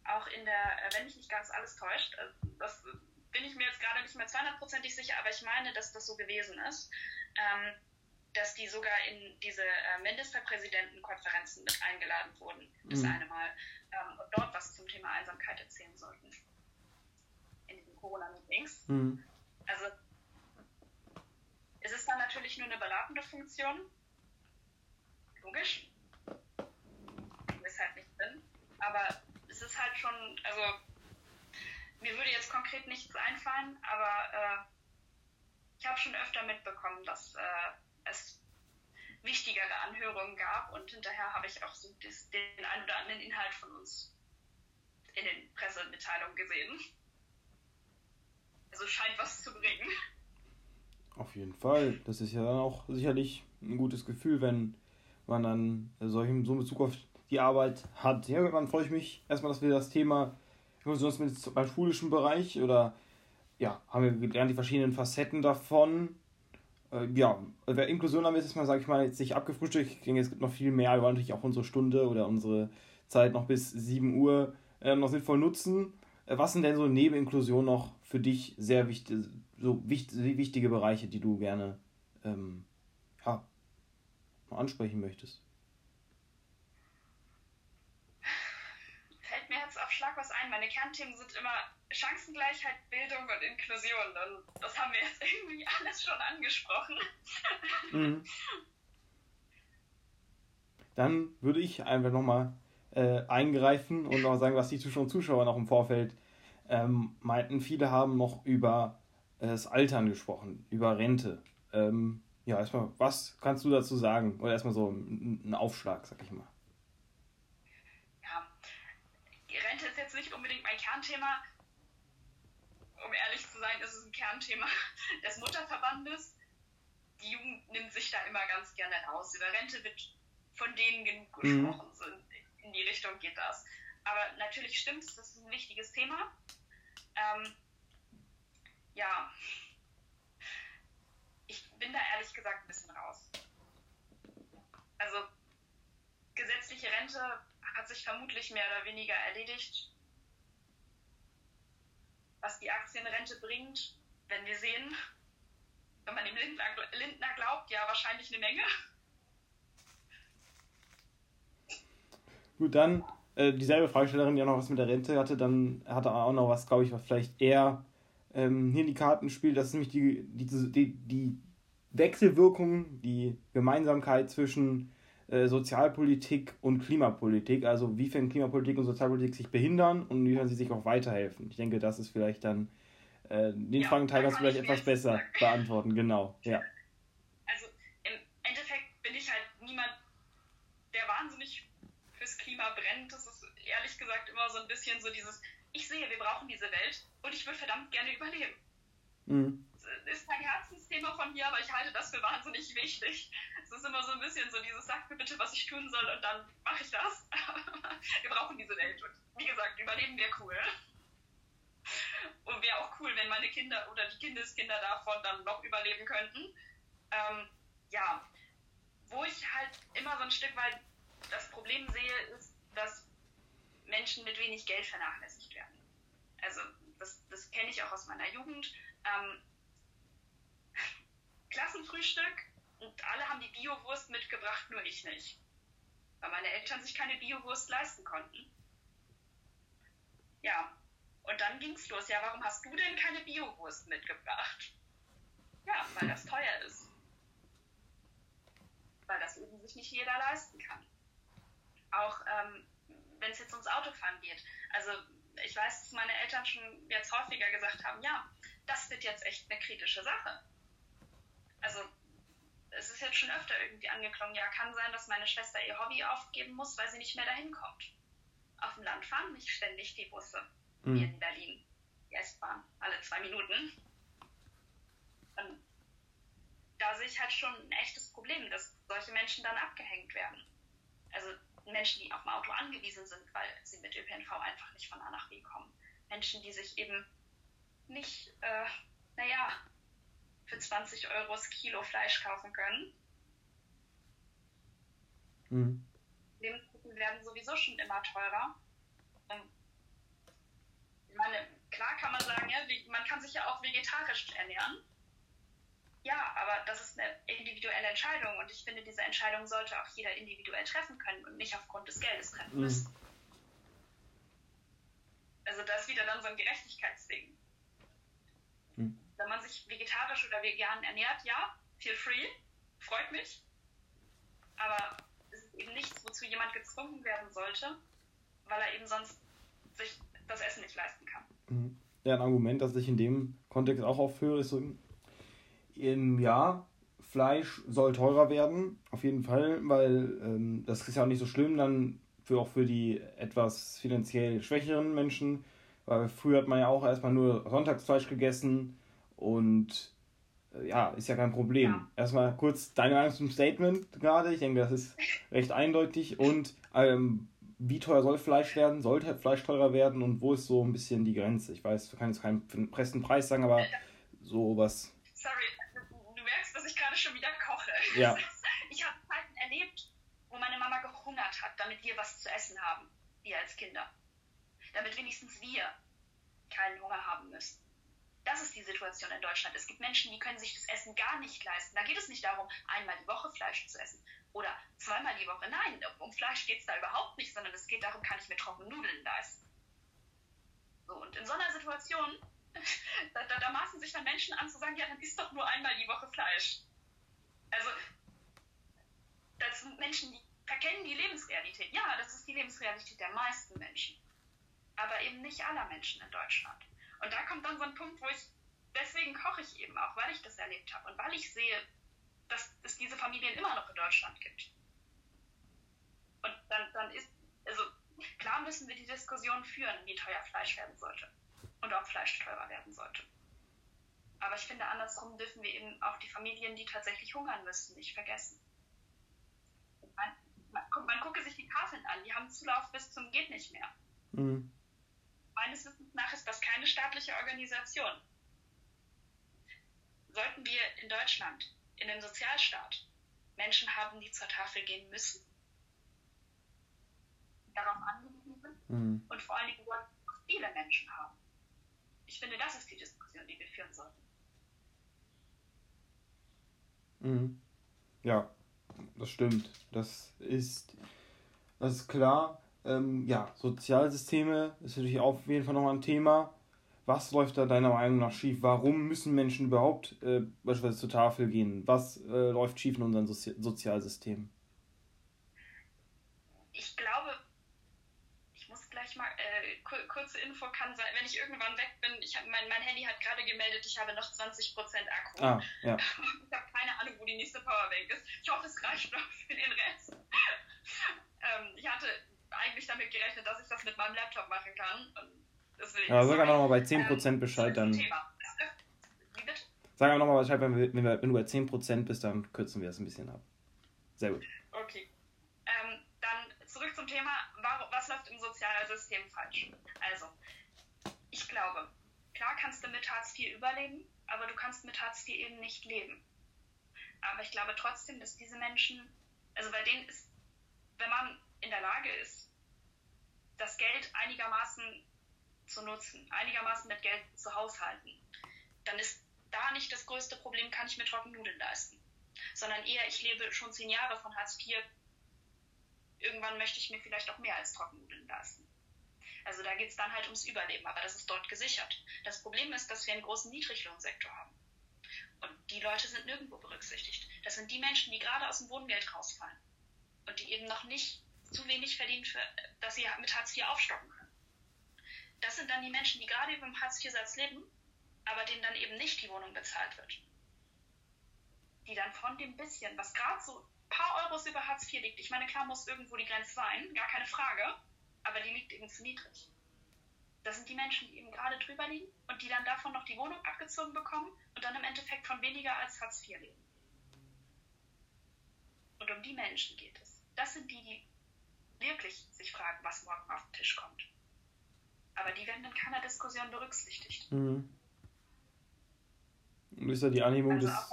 [SPEAKER 2] Auch in der, äh, wenn mich nicht ganz alles täuscht, äh, das bin ich mir jetzt gerade nicht mehr 200%ig sicher, aber ich meine, dass das so gewesen ist. Ähm, dass die sogar in diese äh, Ministerpräsidentenkonferenzen mit eingeladen wurden, das mhm. eine Mal, ähm, und dort was zum Thema Einsamkeit erzählen sollten. Corona-Meetings. Mhm. Also, es ist dann natürlich nur eine beratende Funktion. Logisch. Ist halt nicht drin. Aber es ist halt schon, also, mir würde jetzt konkret nichts einfallen, aber äh, ich habe schon öfter mitbekommen, dass. Äh, es wichtigere Anhörungen gab und hinterher habe ich auch so das, den ein oder anderen Inhalt von uns in den Pressemitteilungen gesehen. Also scheint was zu bringen.
[SPEAKER 1] Auf jeden Fall. Das ist ja dann auch sicherlich ein gutes Gefühl, wenn man dann so in Bezug auf die Arbeit hat. Ja, dann freue ich mich erstmal, dass wir das Thema Inklusion beim schulischen Bereich oder ja, haben wir gelernt, die verschiedenen Facetten davon äh, ja, wer Inklusion haben wir jetzt mal, sage ich mal, jetzt nicht abgefrühstückt. Ich denke, es gibt noch viel mehr. Wir wollen natürlich auch unsere Stunde oder unsere Zeit noch bis 7 Uhr äh, noch sinnvoll nutzen. Äh, was sind denn so neben Inklusion noch für dich sehr wichtig, so wichtig, wichtige Bereiche, die du gerne ähm, ja, ansprechen möchtest?
[SPEAKER 2] Fällt mir jetzt auf Schlag was ein. Meine Kernthemen sind immer Chancengleichheit, Bildung und Inklusion. Und das haben wir jetzt irgendwie alles schon angesprochen. Mhm.
[SPEAKER 1] Dann würde ich einfach nochmal äh, eingreifen und noch sagen, was die Zuschauer und Zuschauer noch im Vorfeld ähm, meinten. Viele haben noch über äh, das Altern gesprochen, über Rente. Ähm, ja, erstmal, was kannst du dazu sagen? Oder erstmal so ein Aufschlag, sag ich mal.
[SPEAKER 2] Ja, die Rente ist jetzt nicht unbedingt mein Kernthema. Um ehrlich zu sein, ist es ein Kernthema des Mutterverbandes. Die Jugend nimmt sich da immer ganz gerne raus. Über Rente wird von denen genug mhm. gesprochen. Mhm. So in die Richtung geht das. Aber natürlich stimmt es, das ist ein wichtiges Thema. Ähm, ja, ich bin da ehrlich gesagt ein bisschen raus. Also gesetzliche Rente hat sich vermutlich mehr oder weniger erledigt. Was die Aktienrente bringt, wenn wir sehen, wenn man dem Lindner, Lindner glaubt, ja wahrscheinlich eine Menge.
[SPEAKER 1] Gut, dann äh, dieselbe Fragestellerin, die auch noch was mit der Rente hatte, dann hatte auch noch was, glaube ich, was vielleicht eher ähm, hier in die Karten spielt. Das ist nämlich die, die, die, die Wechselwirkung, die Gemeinsamkeit zwischen äh, Sozialpolitik und Klimapolitik. Also wiefern Klimapolitik und Sozialpolitik sich behindern und inwiefern sie sich auch weiterhelfen. Ich denke, das ist vielleicht dann äh, den ja, Fragenteil kannst du vielleicht etwas besser beantworten. Genau, ja.
[SPEAKER 2] Also im Endeffekt bin ich halt niemand, der wahnsinnig fürs Klima brennt. Das ist ehrlich gesagt immer so ein bisschen so dieses, ich sehe, wir brauchen diese Welt und ich würde verdammt gerne überleben. Mhm. Das ist kein Herzensthema von mir, aber ich halte das für wahnsinnig wichtig. Es ist immer so ein bisschen so dieses, sag mir bitte, was ich tun soll und dann mache ich das. wir brauchen diese Welt und wie gesagt, überleben wäre cool. Und wäre auch cool, wenn meine Kinder oder die Kindeskinder davon dann noch überleben könnten. Ähm, ja, wo ich halt immer so ein Stück weit das Problem sehe, ist, dass Menschen mit wenig Geld vernachlässigt werden. Also das, das kenne ich auch aus meiner Jugend. Ähm, Klassenfrühstück und alle haben die Biowurst mitgebracht, nur ich nicht. Weil meine Eltern sich keine Biowurst leisten konnten. Ja, und dann ging's los. Ja, warum hast du denn keine Biowurst mitgebracht? Ja, weil das teuer ist. Weil das eben sich nicht jeder leisten kann. Ähm, ums Autofahren geht. Also ich weiß, dass meine Eltern schon jetzt häufiger gesagt haben, ja, das wird jetzt echt eine kritische Sache. Also es ist jetzt schon öfter irgendwie angeklungen, ja, kann sein, dass meine Schwester ihr Hobby aufgeben muss, weil sie nicht mehr dahin kommt. Auf dem Land fahren nicht ständig die Busse, mhm. wie in Berlin. Die S-Bahn, alle zwei Minuten. Und da sehe ich halt schon ein echtes Problem, dass solche Menschen dann abgehängt werden. Also Menschen, die auf dem Auto angewiesen sind, weil sie mit ÖPNV einfach nicht von A nach B kommen. Menschen, die sich eben nicht, äh, naja, für 20 Euro das Kilo Fleisch kaufen können. Mhm. Lebensmittel werden sowieso schon immer teurer. Und ich meine, klar kann man sagen, ja, man kann sich ja auch vegetarisch ernähren. Ja, aber das ist eine individuelle Entscheidung und ich finde, diese Entscheidung sollte auch jeder individuell treffen können und nicht aufgrund des Geldes treffen mhm. müssen. Also das ist wieder dann so ein Gerechtigkeitsding. Mhm. Wenn man sich vegetarisch oder vegan ernährt, ja, feel free, freut mich. Aber es ist eben nichts, wozu jemand gezwungen werden sollte, weil er eben sonst sich das Essen nicht leisten kann.
[SPEAKER 1] Mhm. Ja, ein Argument, das ich in dem Kontext auch aufhöre, ist so, im Jahr. Fleisch soll teurer werden, auf jeden Fall, weil ähm, das ist ja auch nicht so schlimm dann für auch für die etwas finanziell schwächeren Menschen, weil früher hat man ja auch erstmal nur Sonntagsfleisch gegessen und äh, ja, ist ja kein Problem. Ja. Erstmal kurz deine Meinung zum Statement gerade. Ich denke, das ist recht eindeutig. Und ähm, wie teuer soll Fleisch werden? Sollte Fleisch teurer werden? Und wo ist so ein bisschen die Grenze? Ich weiß, du kannst jetzt keinen festen Preis sagen, aber so was.
[SPEAKER 2] Sorry, gerade schon wieder koche.
[SPEAKER 1] Ja.
[SPEAKER 2] Ich habe Zeiten erlebt, wo meine Mama gehungert hat, damit wir was zu essen haben, wir als Kinder. Damit wenigstens wir keinen Hunger haben müssen. Das ist die Situation in Deutschland. Es gibt Menschen, die können sich das Essen gar nicht leisten. Da geht es nicht darum, einmal die Woche Fleisch zu essen oder zweimal die Woche. Nein, um Fleisch geht es da überhaupt nicht, sondern es geht darum, kann ich mir trockene Nudeln leisten. So, und in so einer Situation, da, da, da maßen sich dann Menschen an zu sagen, ja, dann isst doch nur einmal die Woche Fleisch. Also, das sind Menschen, die verkennen die Lebensrealität. Ja, das ist die Lebensrealität der meisten Menschen. Aber eben nicht aller Menschen in Deutschland. Und da kommt dann so ein Punkt, wo ich, deswegen koche ich eben auch, weil ich das erlebt habe und weil ich sehe, dass es diese Familien immer noch in Deutschland gibt. Und dann, dann ist, also klar müssen wir die Diskussion führen, wie teuer Fleisch werden sollte und ob Fleisch teurer werden sollte. Aber ich finde, andersrum dürfen wir eben auch die Familien, die tatsächlich hungern müssen, nicht vergessen. Man, man, man gucke sich die Tafeln an, die haben Zulauf bis zum geht nicht mehr. Mhm. Meines Wissens nach ist das keine staatliche Organisation. Sollten wir in Deutschland, in einem Sozialstaat, Menschen haben, die zur Tafel gehen müssen, darauf angewiesen sind mhm. und vor allen Dingen viele Menschen haben. Ich finde, das ist die Diskussion, die wir führen sollten.
[SPEAKER 1] Mhm. Ja, das stimmt. Das ist, das ist klar. Ähm, ja, Sozialsysteme ist natürlich auf jeden Fall nochmal ein Thema. Was läuft da deiner Meinung nach schief? Warum müssen Menschen überhaupt äh, beispielsweise zur Tafel gehen? Was äh, läuft schief in unserem Sozi Sozialsystem?
[SPEAKER 2] Ich glaube, ich muss gleich mal, äh, kurze Info kann sein, wenn ich irgendwann weg bin, ich hab, mein, mein Handy hat gerade gemeldet, ich habe noch 20% Akku. Ah, ja. Ich habe keine Ahnung, wo die nächste Powerbank ist. Ich hoffe, es reicht noch für den Rest. ähm, ich hatte eigentlich damit gerechnet, dass ich das mit meinem Laptop machen kann. Und deswegen, ja,
[SPEAKER 1] sag einfach nochmal bei 10% ähm, Bescheid, dann. Thema. Wie bitte? Sag einfach nochmal Bescheid, wenn, wir, wenn, wir, wenn du bei 10% bist, dann kürzen wir das ein bisschen ab. Sehr gut.
[SPEAKER 2] Okay. Zurück zum Thema, was läuft im Sozialsystem falsch? Also, ich glaube, klar kannst du mit Hartz IV überleben, aber du kannst mit Hartz IV eben nicht leben. Aber ich glaube trotzdem, dass diese Menschen, also bei denen ist, wenn man in der Lage ist, das Geld einigermaßen zu nutzen, einigermaßen mit Geld zu haushalten, dann ist da nicht das größte Problem, kann ich mir Trockennudeln leisten, sondern eher, ich lebe schon zehn Jahre von Hartz IV, irgendwann möchte ich mir vielleicht auch mehr als Trockennudeln leisten. Also da geht es dann halt ums Überleben, aber das ist dort gesichert. Das Problem ist, dass wir einen großen Niedriglohnsektor haben. Und die Leute sind nirgendwo berücksichtigt. Das sind die Menschen, die gerade aus dem Wohngeld rausfallen und die eben noch nicht zu wenig verdienen, für, dass sie mit Hartz IV aufstocken können. Das sind dann die Menschen, die gerade über dem Hartz IV-Satz leben, aber denen dann eben nicht die Wohnung bezahlt wird. Die dann von dem bisschen, was gerade so paar Euros über Hartz IV liegt, ich meine, klar muss irgendwo die Grenze sein, gar keine Frage, aber die liegt eben zu niedrig. Das sind die Menschen, die eben gerade drüber liegen und die dann davon noch die Wohnung abgezogen bekommen und dann im Endeffekt von weniger als Hartz IV leben. Und um die Menschen geht es. Das sind die, die wirklich sich fragen, was morgen auf den Tisch kommt. Aber die werden in keiner Diskussion berücksichtigt. Mhm.
[SPEAKER 1] Und ist ja die Anhebung also des.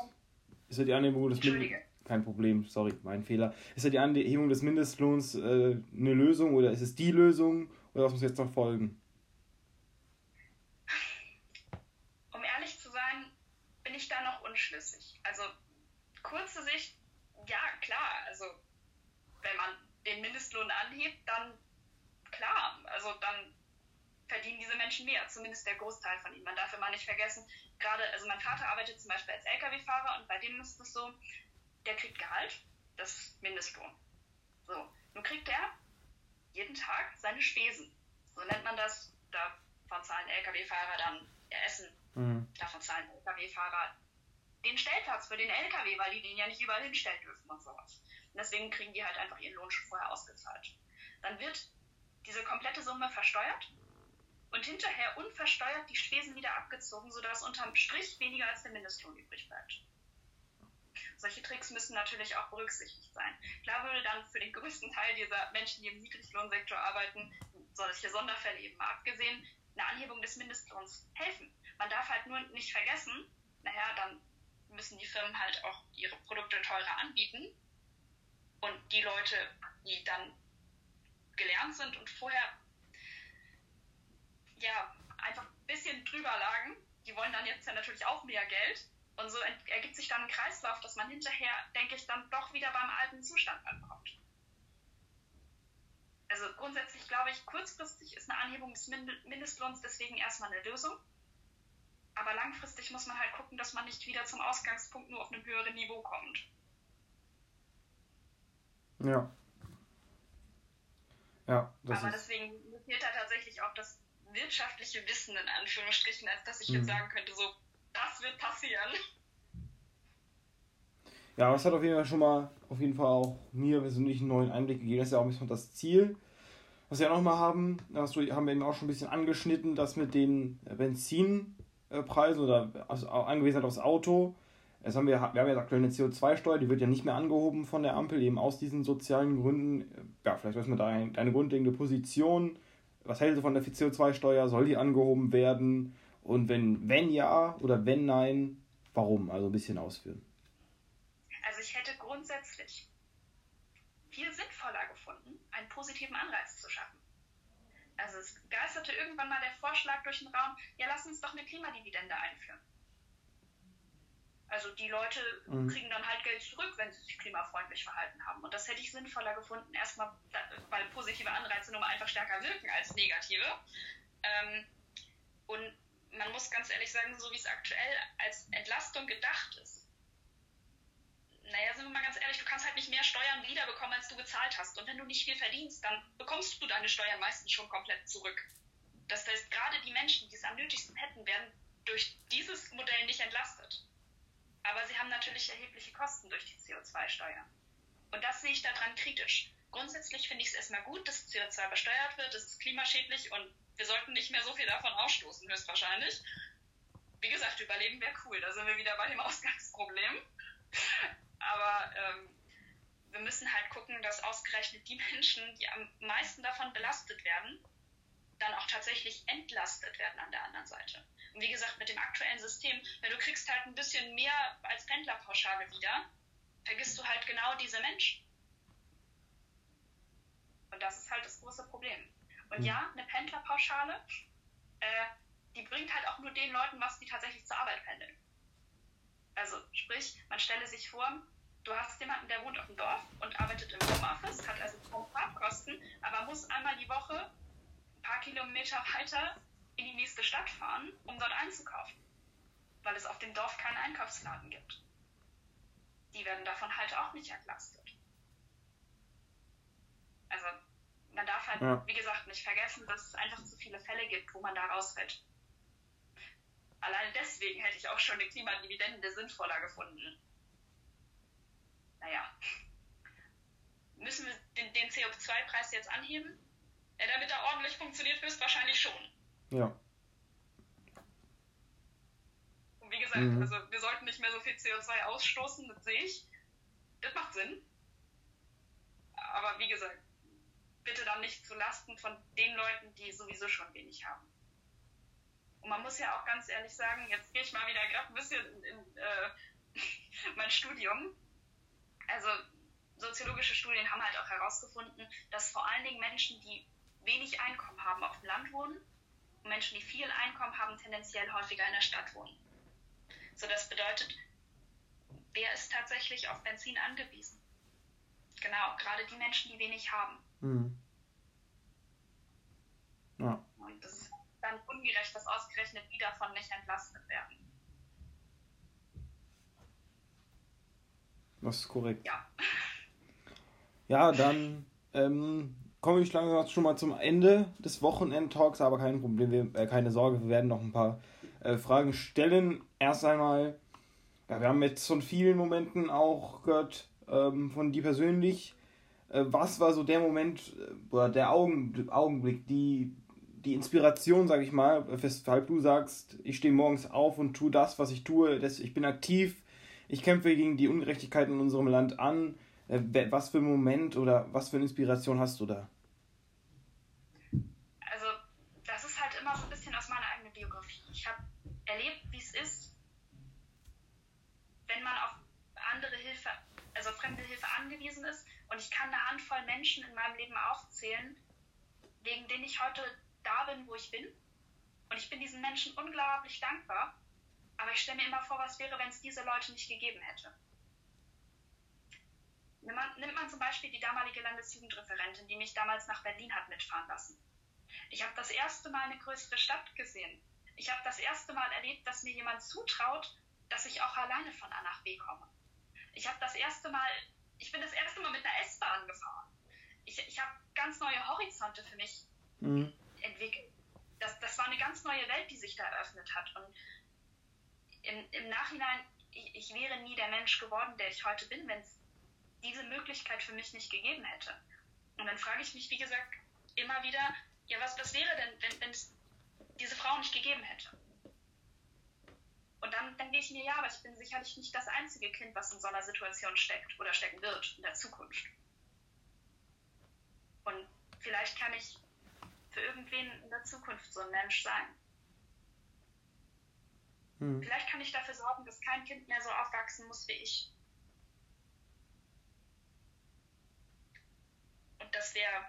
[SPEAKER 1] Ist ja die Anhebung des Entschuldige. Kein Problem, sorry, mein Fehler. Ist ja die Anhebung des Mindestlohns äh, eine Lösung oder ist es die Lösung oder was muss jetzt noch folgen?
[SPEAKER 2] Um ehrlich zu sein, bin ich da noch unschlüssig. Also kurze Sicht, ja klar, also wenn man den Mindestlohn anhebt, dann klar, also dann verdienen diese Menschen mehr, zumindest der Großteil von ihnen. Man darf immer nicht vergessen, gerade, also mein Vater arbeitet zum Beispiel als Lkw-Fahrer und bei dem ist es so, der kriegt Gehalt, das ist Mindestlohn. So, nun kriegt er jeden Tag seine Spesen. So nennt man das. Davon zahlen Lkw-Fahrer dann ihr Essen. Mhm. Davon zahlen Lkw-Fahrer den Stellplatz für den Lkw, weil die den ja nicht überall hinstellen dürfen und sowas. Und deswegen kriegen die halt einfach ihren Lohn schon vorher ausgezahlt. Dann wird diese komplette Summe versteuert und hinterher unversteuert die Spesen wieder abgezogen, sodass unterm Strich weniger als der Mindestlohn übrig bleibt. Solche Tricks müssen natürlich auch berücksichtigt sein. Klar würde dann für den größten Teil dieser Menschen, die im Niedriglohnsektor arbeiten, solche Sonderfälle eben mal abgesehen, eine Anhebung des Mindestlohns helfen. Man darf halt nur nicht vergessen, naja, dann müssen die Firmen halt auch ihre Produkte teurer anbieten und die Leute, die dann gelernt sind und vorher ja einfach ein bisschen drüber lagen, die wollen dann jetzt ja natürlich auch mehr Geld. Und so ergibt sich dann ein Kreislauf, dass man hinterher, denke ich, dann doch wieder beim alten Zustand ankommt. Also grundsätzlich glaube ich, kurzfristig ist eine Anhebung des Mindestlohns deswegen erstmal eine Lösung. Aber langfristig muss man halt gucken, dass man nicht wieder zum Ausgangspunkt nur auf einem höheren Niveau kommt.
[SPEAKER 1] Ja. Ja,
[SPEAKER 2] das Aber ist... deswegen fehlt da tatsächlich auch das wirtschaftliche Wissen in Anführungsstrichen, als dass ich mhm. jetzt sagen könnte, so, das wird passieren.
[SPEAKER 1] Ja, es hat auf jeden Fall schon mal, auf jeden Fall auch mir persönlich einen neuen Einblick gegeben. Das ist ja auch ein bisschen das Ziel. Was wir nochmal haben, das haben wir eben auch schon ein bisschen angeschnitten, das mit den Benzinpreisen oder also angewiesen aufs Auto. Jetzt haben wir, wir haben ja aktuell eine CO2-Steuer, die wird ja nicht mehr angehoben von der Ampel, eben aus diesen sozialen Gründen. Ja, vielleicht weiß man da deine grundlegende Position. Was hältst du von der CO2-Steuer? Soll die angehoben werden? Und wenn, wenn ja oder wenn nein, warum? Also ein bisschen ausführen.
[SPEAKER 2] Also ich hätte grundsätzlich viel sinnvoller gefunden, einen positiven Anreiz zu schaffen. Also es geisterte irgendwann mal der Vorschlag durch den Raum, ja lass uns doch eine Klimadividende einführen. Also die Leute mhm. kriegen dann halt Geld zurück, wenn sie sich klimafreundlich verhalten haben. Und das hätte ich sinnvoller gefunden, erstmal, weil positive Anreize nun mal einfach stärker wirken als negative. Ähm, und man muss ganz ehrlich sagen, so wie es aktuell als Entlastung gedacht ist, naja, sind wir mal ganz ehrlich, du kannst halt nicht mehr Steuern wiederbekommen, als du gezahlt hast. Und wenn du nicht viel verdienst, dann bekommst du deine Steuern meistens schon komplett zurück. Das heißt, gerade die Menschen, die es am nötigsten hätten, werden durch dieses Modell nicht entlastet. Aber sie haben natürlich erhebliche Kosten durch die CO2-Steuer. Und das sehe ich daran kritisch. Grundsätzlich finde ich es erstmal gut, dass CO2 besteuert wird, das ist klimaschädlich und wir sollten nicht mehr so viel davon ausstoßen, höchstwahrscheinlich. Wie gesagt, Überleben wäre cool, da sind wir wieder bei dem Ausgangsproblem. Aber ähm, wir müssen halt gucken, dass ausgerechnet die Menschen, die am meisten davon belastet werden, dann auch tatsächlich entlastet werden an der anderen Seite. Und wie gesagt, mit dem aktuellen System, wenn du kriegst halt ein bisschen mehr als Pendlerpauschale wieder, vergisst du halt genau diese Menschen. Und das ist halt das große Problem. Und ja, eine Pendlerpauschale, äh, die bringt halt auch nur den Leuten was, die tatsächlich zur Arbeit pendeln. Also sprich, man stelle sich vor, du hast jemanden, der wohnt auf dem Dorf und arbeitet im Homeoffice, hat also kaum Fahrtkosten, aber muss einmal die Woche ein paar Kilometer weiter in die nächste Stadt fahren, um dort einzukaufen, weil es auf dem Dorf keinen Einkaufsladen gibt. Die werden davon halt auch nicht entlastet. Also man darf halt, ja. wie gesagt, nicht vergessen, dass es einfach zu viele Fälle gibt, wo man da rausfällt. Allein deswegen hätte ich auch schon eine Klimadividende sinnvoller gefunden. Naja. Müssen wir den, den CO2-Preis jetzt anheben? Ja, damit er ordentlich funktioniert, höchstwahrscheinlich schon. Ja. Und wie gesagt, mhm. also wir sollten nicht mehr so viel CO2 ausstoßen, das sehe ich. Das macht Sinn. Aber wie gesagt, bitte dann nicht zu Lasten von den Leuten, die sowieso schon wenig haben. Und man muss ja auch ganz ehrlich sagen, jetzt gehe ich mal wieder gerade ein bisschen in, in äh, mein Studium. Also soziologische Studien haben halt auch herausgefunden, dass vor allen Dingen Menschen, die wenig Einkommen haben, auf dem Land wohnen und Menschen, die viel Einkommen haben, tendenziell häufiger in der Stadt wohnen. So, das bedeutet, wer ist tatsächlich auf Benzin angewiesen? Genau, gerade die Menschen, die wenig haben. Mhm. Ja. Und das ist dann ungerecht, dass ausgerechnet die davon nicht entlastet werden.
[SPEAKER 1] Das ist korrekt. Ja. Ja, dann ähm, komme ich langsam schon mal zum Ende des Wochenend-Talks, aber kein Problem, wir, äh, keine Sorge, wir werden noch ein paar äh, Fragen stellen. Erst einmal, ja, wir haben jetzt von vielen Momenten auch gehört, ähm, von dir persönlich. Äh, was war so der Moment äh, oder der Augen, Augenblick, die, die Inspiration, sag ich mal, weshalb du sagst, ich stehe morgens auf und tue das, was ich tue, das, ich bin aktiv, ich kämpfe gegen die Ungerechtigkeiten in unserem Land an äh, was für ein Moment oder was für eine Inspiration hast du da?
[SPEAKER 2] Also, das ist halt immer so ein bisschen aus meiner eigenen Biografie. Ich habe erlebt, wie es ist, wenn man auf andere Hilfe, also fremde Hilfe angewiesen ist. Und ich kann eine Handvoll Menschen in meinem Leben aufzählen, wegen denen ich heute da bin, wo ich bin. Und ich bin diesen Menschen unglaublich dankbar. Aber ich stelle mir immer vor, was wäre, wenn es diese Leute nicht gegeben hätte. Nimmt man, zum Beispiel die damalige Landesjugendreferentin, die mich damals nach Berlin hat mitfahren lassen. Ich habe das erste Mal eine größere Stadt gesehen. Ich habe das erste Mal erlebt, dass mir jemand zutraut, dass ich auch alleine von A nach B komme. Ich habe das erste Mal, ich bin das erste Mal mit einer S-Bahn gefahren. Ich, ich habe ganz neue Horizonte für mich mhm. entwickelt. Das, das war eine ganz neue Welt, die sich da eröffnet hat. Und im, im Nachhinein ich, ich wäre nie der Mensch geworden, der ich heute bin, wenn es diese Möglichkeit für mich nicht gegeben hätte. Und dann frage ich mich, wie gesagt, immer wieder, ja, was, was wäre denn, wenn es diese Frau nicht gegeben hätte? Und dann denke ich mir, ja, aber ich bin sicherlich nicht das einzige Kind, was in so einer Situation steckt oder stecken wird in der Zukunft. Und vielleicht kann ich für irgendwen in der Zukunft so ein Mensch sein. Hm. Vielleicht kann ich dafür sorgen, dass kein Kind mehr so aufwachsen muss wie ich. Und das wäre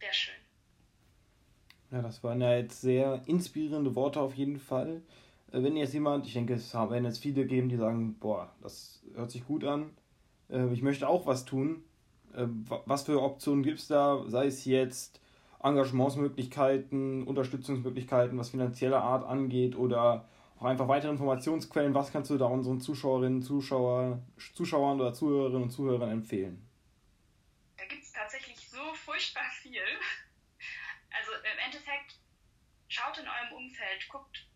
[SPEAKER 2] wär schön.
[SPEAKER 1] Ja, das waren ja jetzt sehr inspirierende Worte auf jeden Fall. Äh, wenn jetzt jemand, ich denke, es werden jetzt viele geben, die sagen, boah, das hört sich gut an, äh, ich möchte auch was tun. Äh, was für Optionen gibt es da? Sei es jetzt Engagementsmöglichkeiten, Unterstützungsmöglichkeiten, was finanzielle Art angeht oder auch einfach weitere Informationsquellen. Was kannst du da unseren Zuschauerinnen, Zuschauer, Zuschauern oder Zuhörerinnen und Zuhörern empfehlen?
[SPEAKER 2] Da gibt es tatsächlich so furchtbar viel. Also im Endeffekt, schaut in eurem Umfeld, guckt,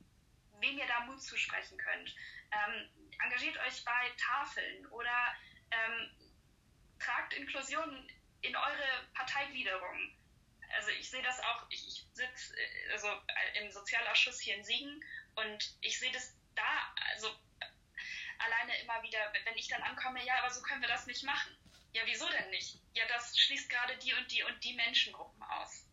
[SPEAKER 2] wem ihr da Mut zusprechen könnt. Ähm, engagiert euch bei Tafeln oder ähm, tragt Inklusion in eure Parteigliederung. Also ich sehe das auch, ich, ich sitze äh, also äh, im Sozialausschuss hier in Siegen und ich sehe das da, also alleine immer wieder, wenn ich dann ankomme, ja, aber so können wir das nicht machen. Ja, wieso denn nicht? Ja, das schließt gerade die und die und die Menschengruppen aus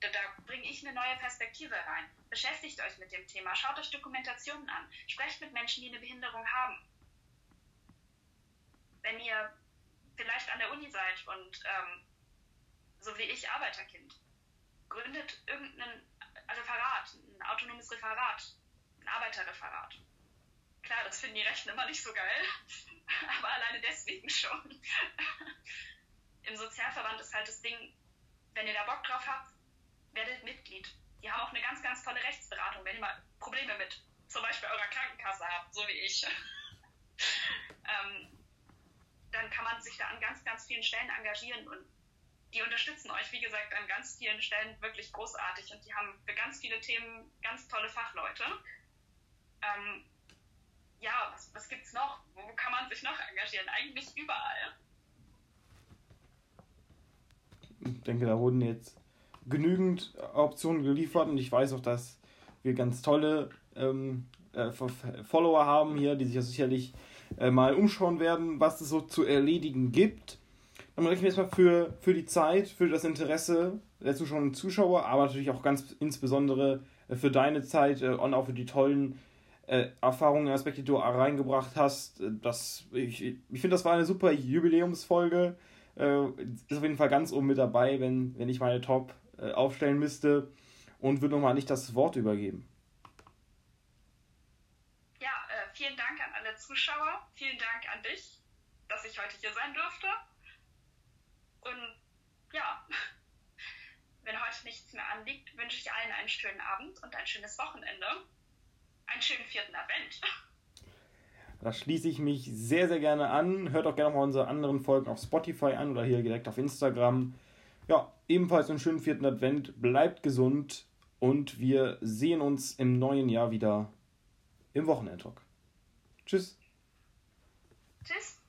[SPEAKER 2] da, da bringe ich eine neue Perspektive rein. Beschäftigt euch mit dem Thema, schaut euch Dokumentationen an, sprecht mit Menschen, die eine Behinderung haben. Wenn ihr vielleicht an der Uni seid und ähm, so wie ich Arbeiterkind, gründet irgendein Referat, ein autonomes Referat, ein Arbeiterreferat. Klar, das finden die Rechten immer nicht so geil, aber alleine deswegen schon. Im Sozialverband ist halt das Ding, wenn ihr da Bock drauf habt, werdet Mitglied. Die haben auch eine ganz, ganz tolle Rechtsberatung, wenn ihr mal Probleme mit zum Beispiel eurer Krankenkasse habt, so wie ich. ähm, dann kann man sich da an ganz, ganz vielen Stellen engagieren und die unterstützen euch, wie gesagt, an ganz vielen Stellen wirklich großartig und die haben für ganz viele Themen ganz tolle Fachleute. Ähm, ja, was, was es noch? Wo kann man sich noch engagieren? Eigentlich überall.
[SPEAKER 1] Ich denke, da wurden jetzt genügend Optionen geliefert und ich weiß auch, dass wir ganz tolle ähm, äh, Follower haben hier, die sich ja sicherlich äh, mal umschauen werden, was es so zu erledigen gibt. Dann möchte ich mir erstmal für, für die Zeit, für das Interesse der Zuschauerinnen und Zuschauer, aber natürlich auch ganz insbesondere äh, für deine Zeit äh, und auch für die tollen äh, Erfahrungen Aspekte, die du reingebracht hast. Das, ich ich finde, das war eine super Jubiläumsfolge. ist auf jeden Fall ganz oben mit dabei, wenn, wenn ich meine Top aufstellen müsste und würde nochmal nicht das Wort übergeben.
[SPEAKER 2] Ja, äh, vielen Dank an alle Zuschauer, vielen Dank an dich, dass ich heute hier sein durfte. Und ja, wenn heute nichts mehr anliegt, wünsche ich allen einen schönen Abend und ein schönes Wochenende. Einen schönen vierten Advent.
[SPEAKER 1] Da schließe ich mich sehr, sehr gerne an. Hört auch gerne mal unsere anderen Folgen auf Spotify an oder hier direkt auf Instagram. Ja, ebenfalls einen schönen vierten Advent. Bleibt gesund und wir sehen uns im neuen Jahr wieder im Wochenendtalk. Tschüss.
[SPEAKER 2] Tschüss.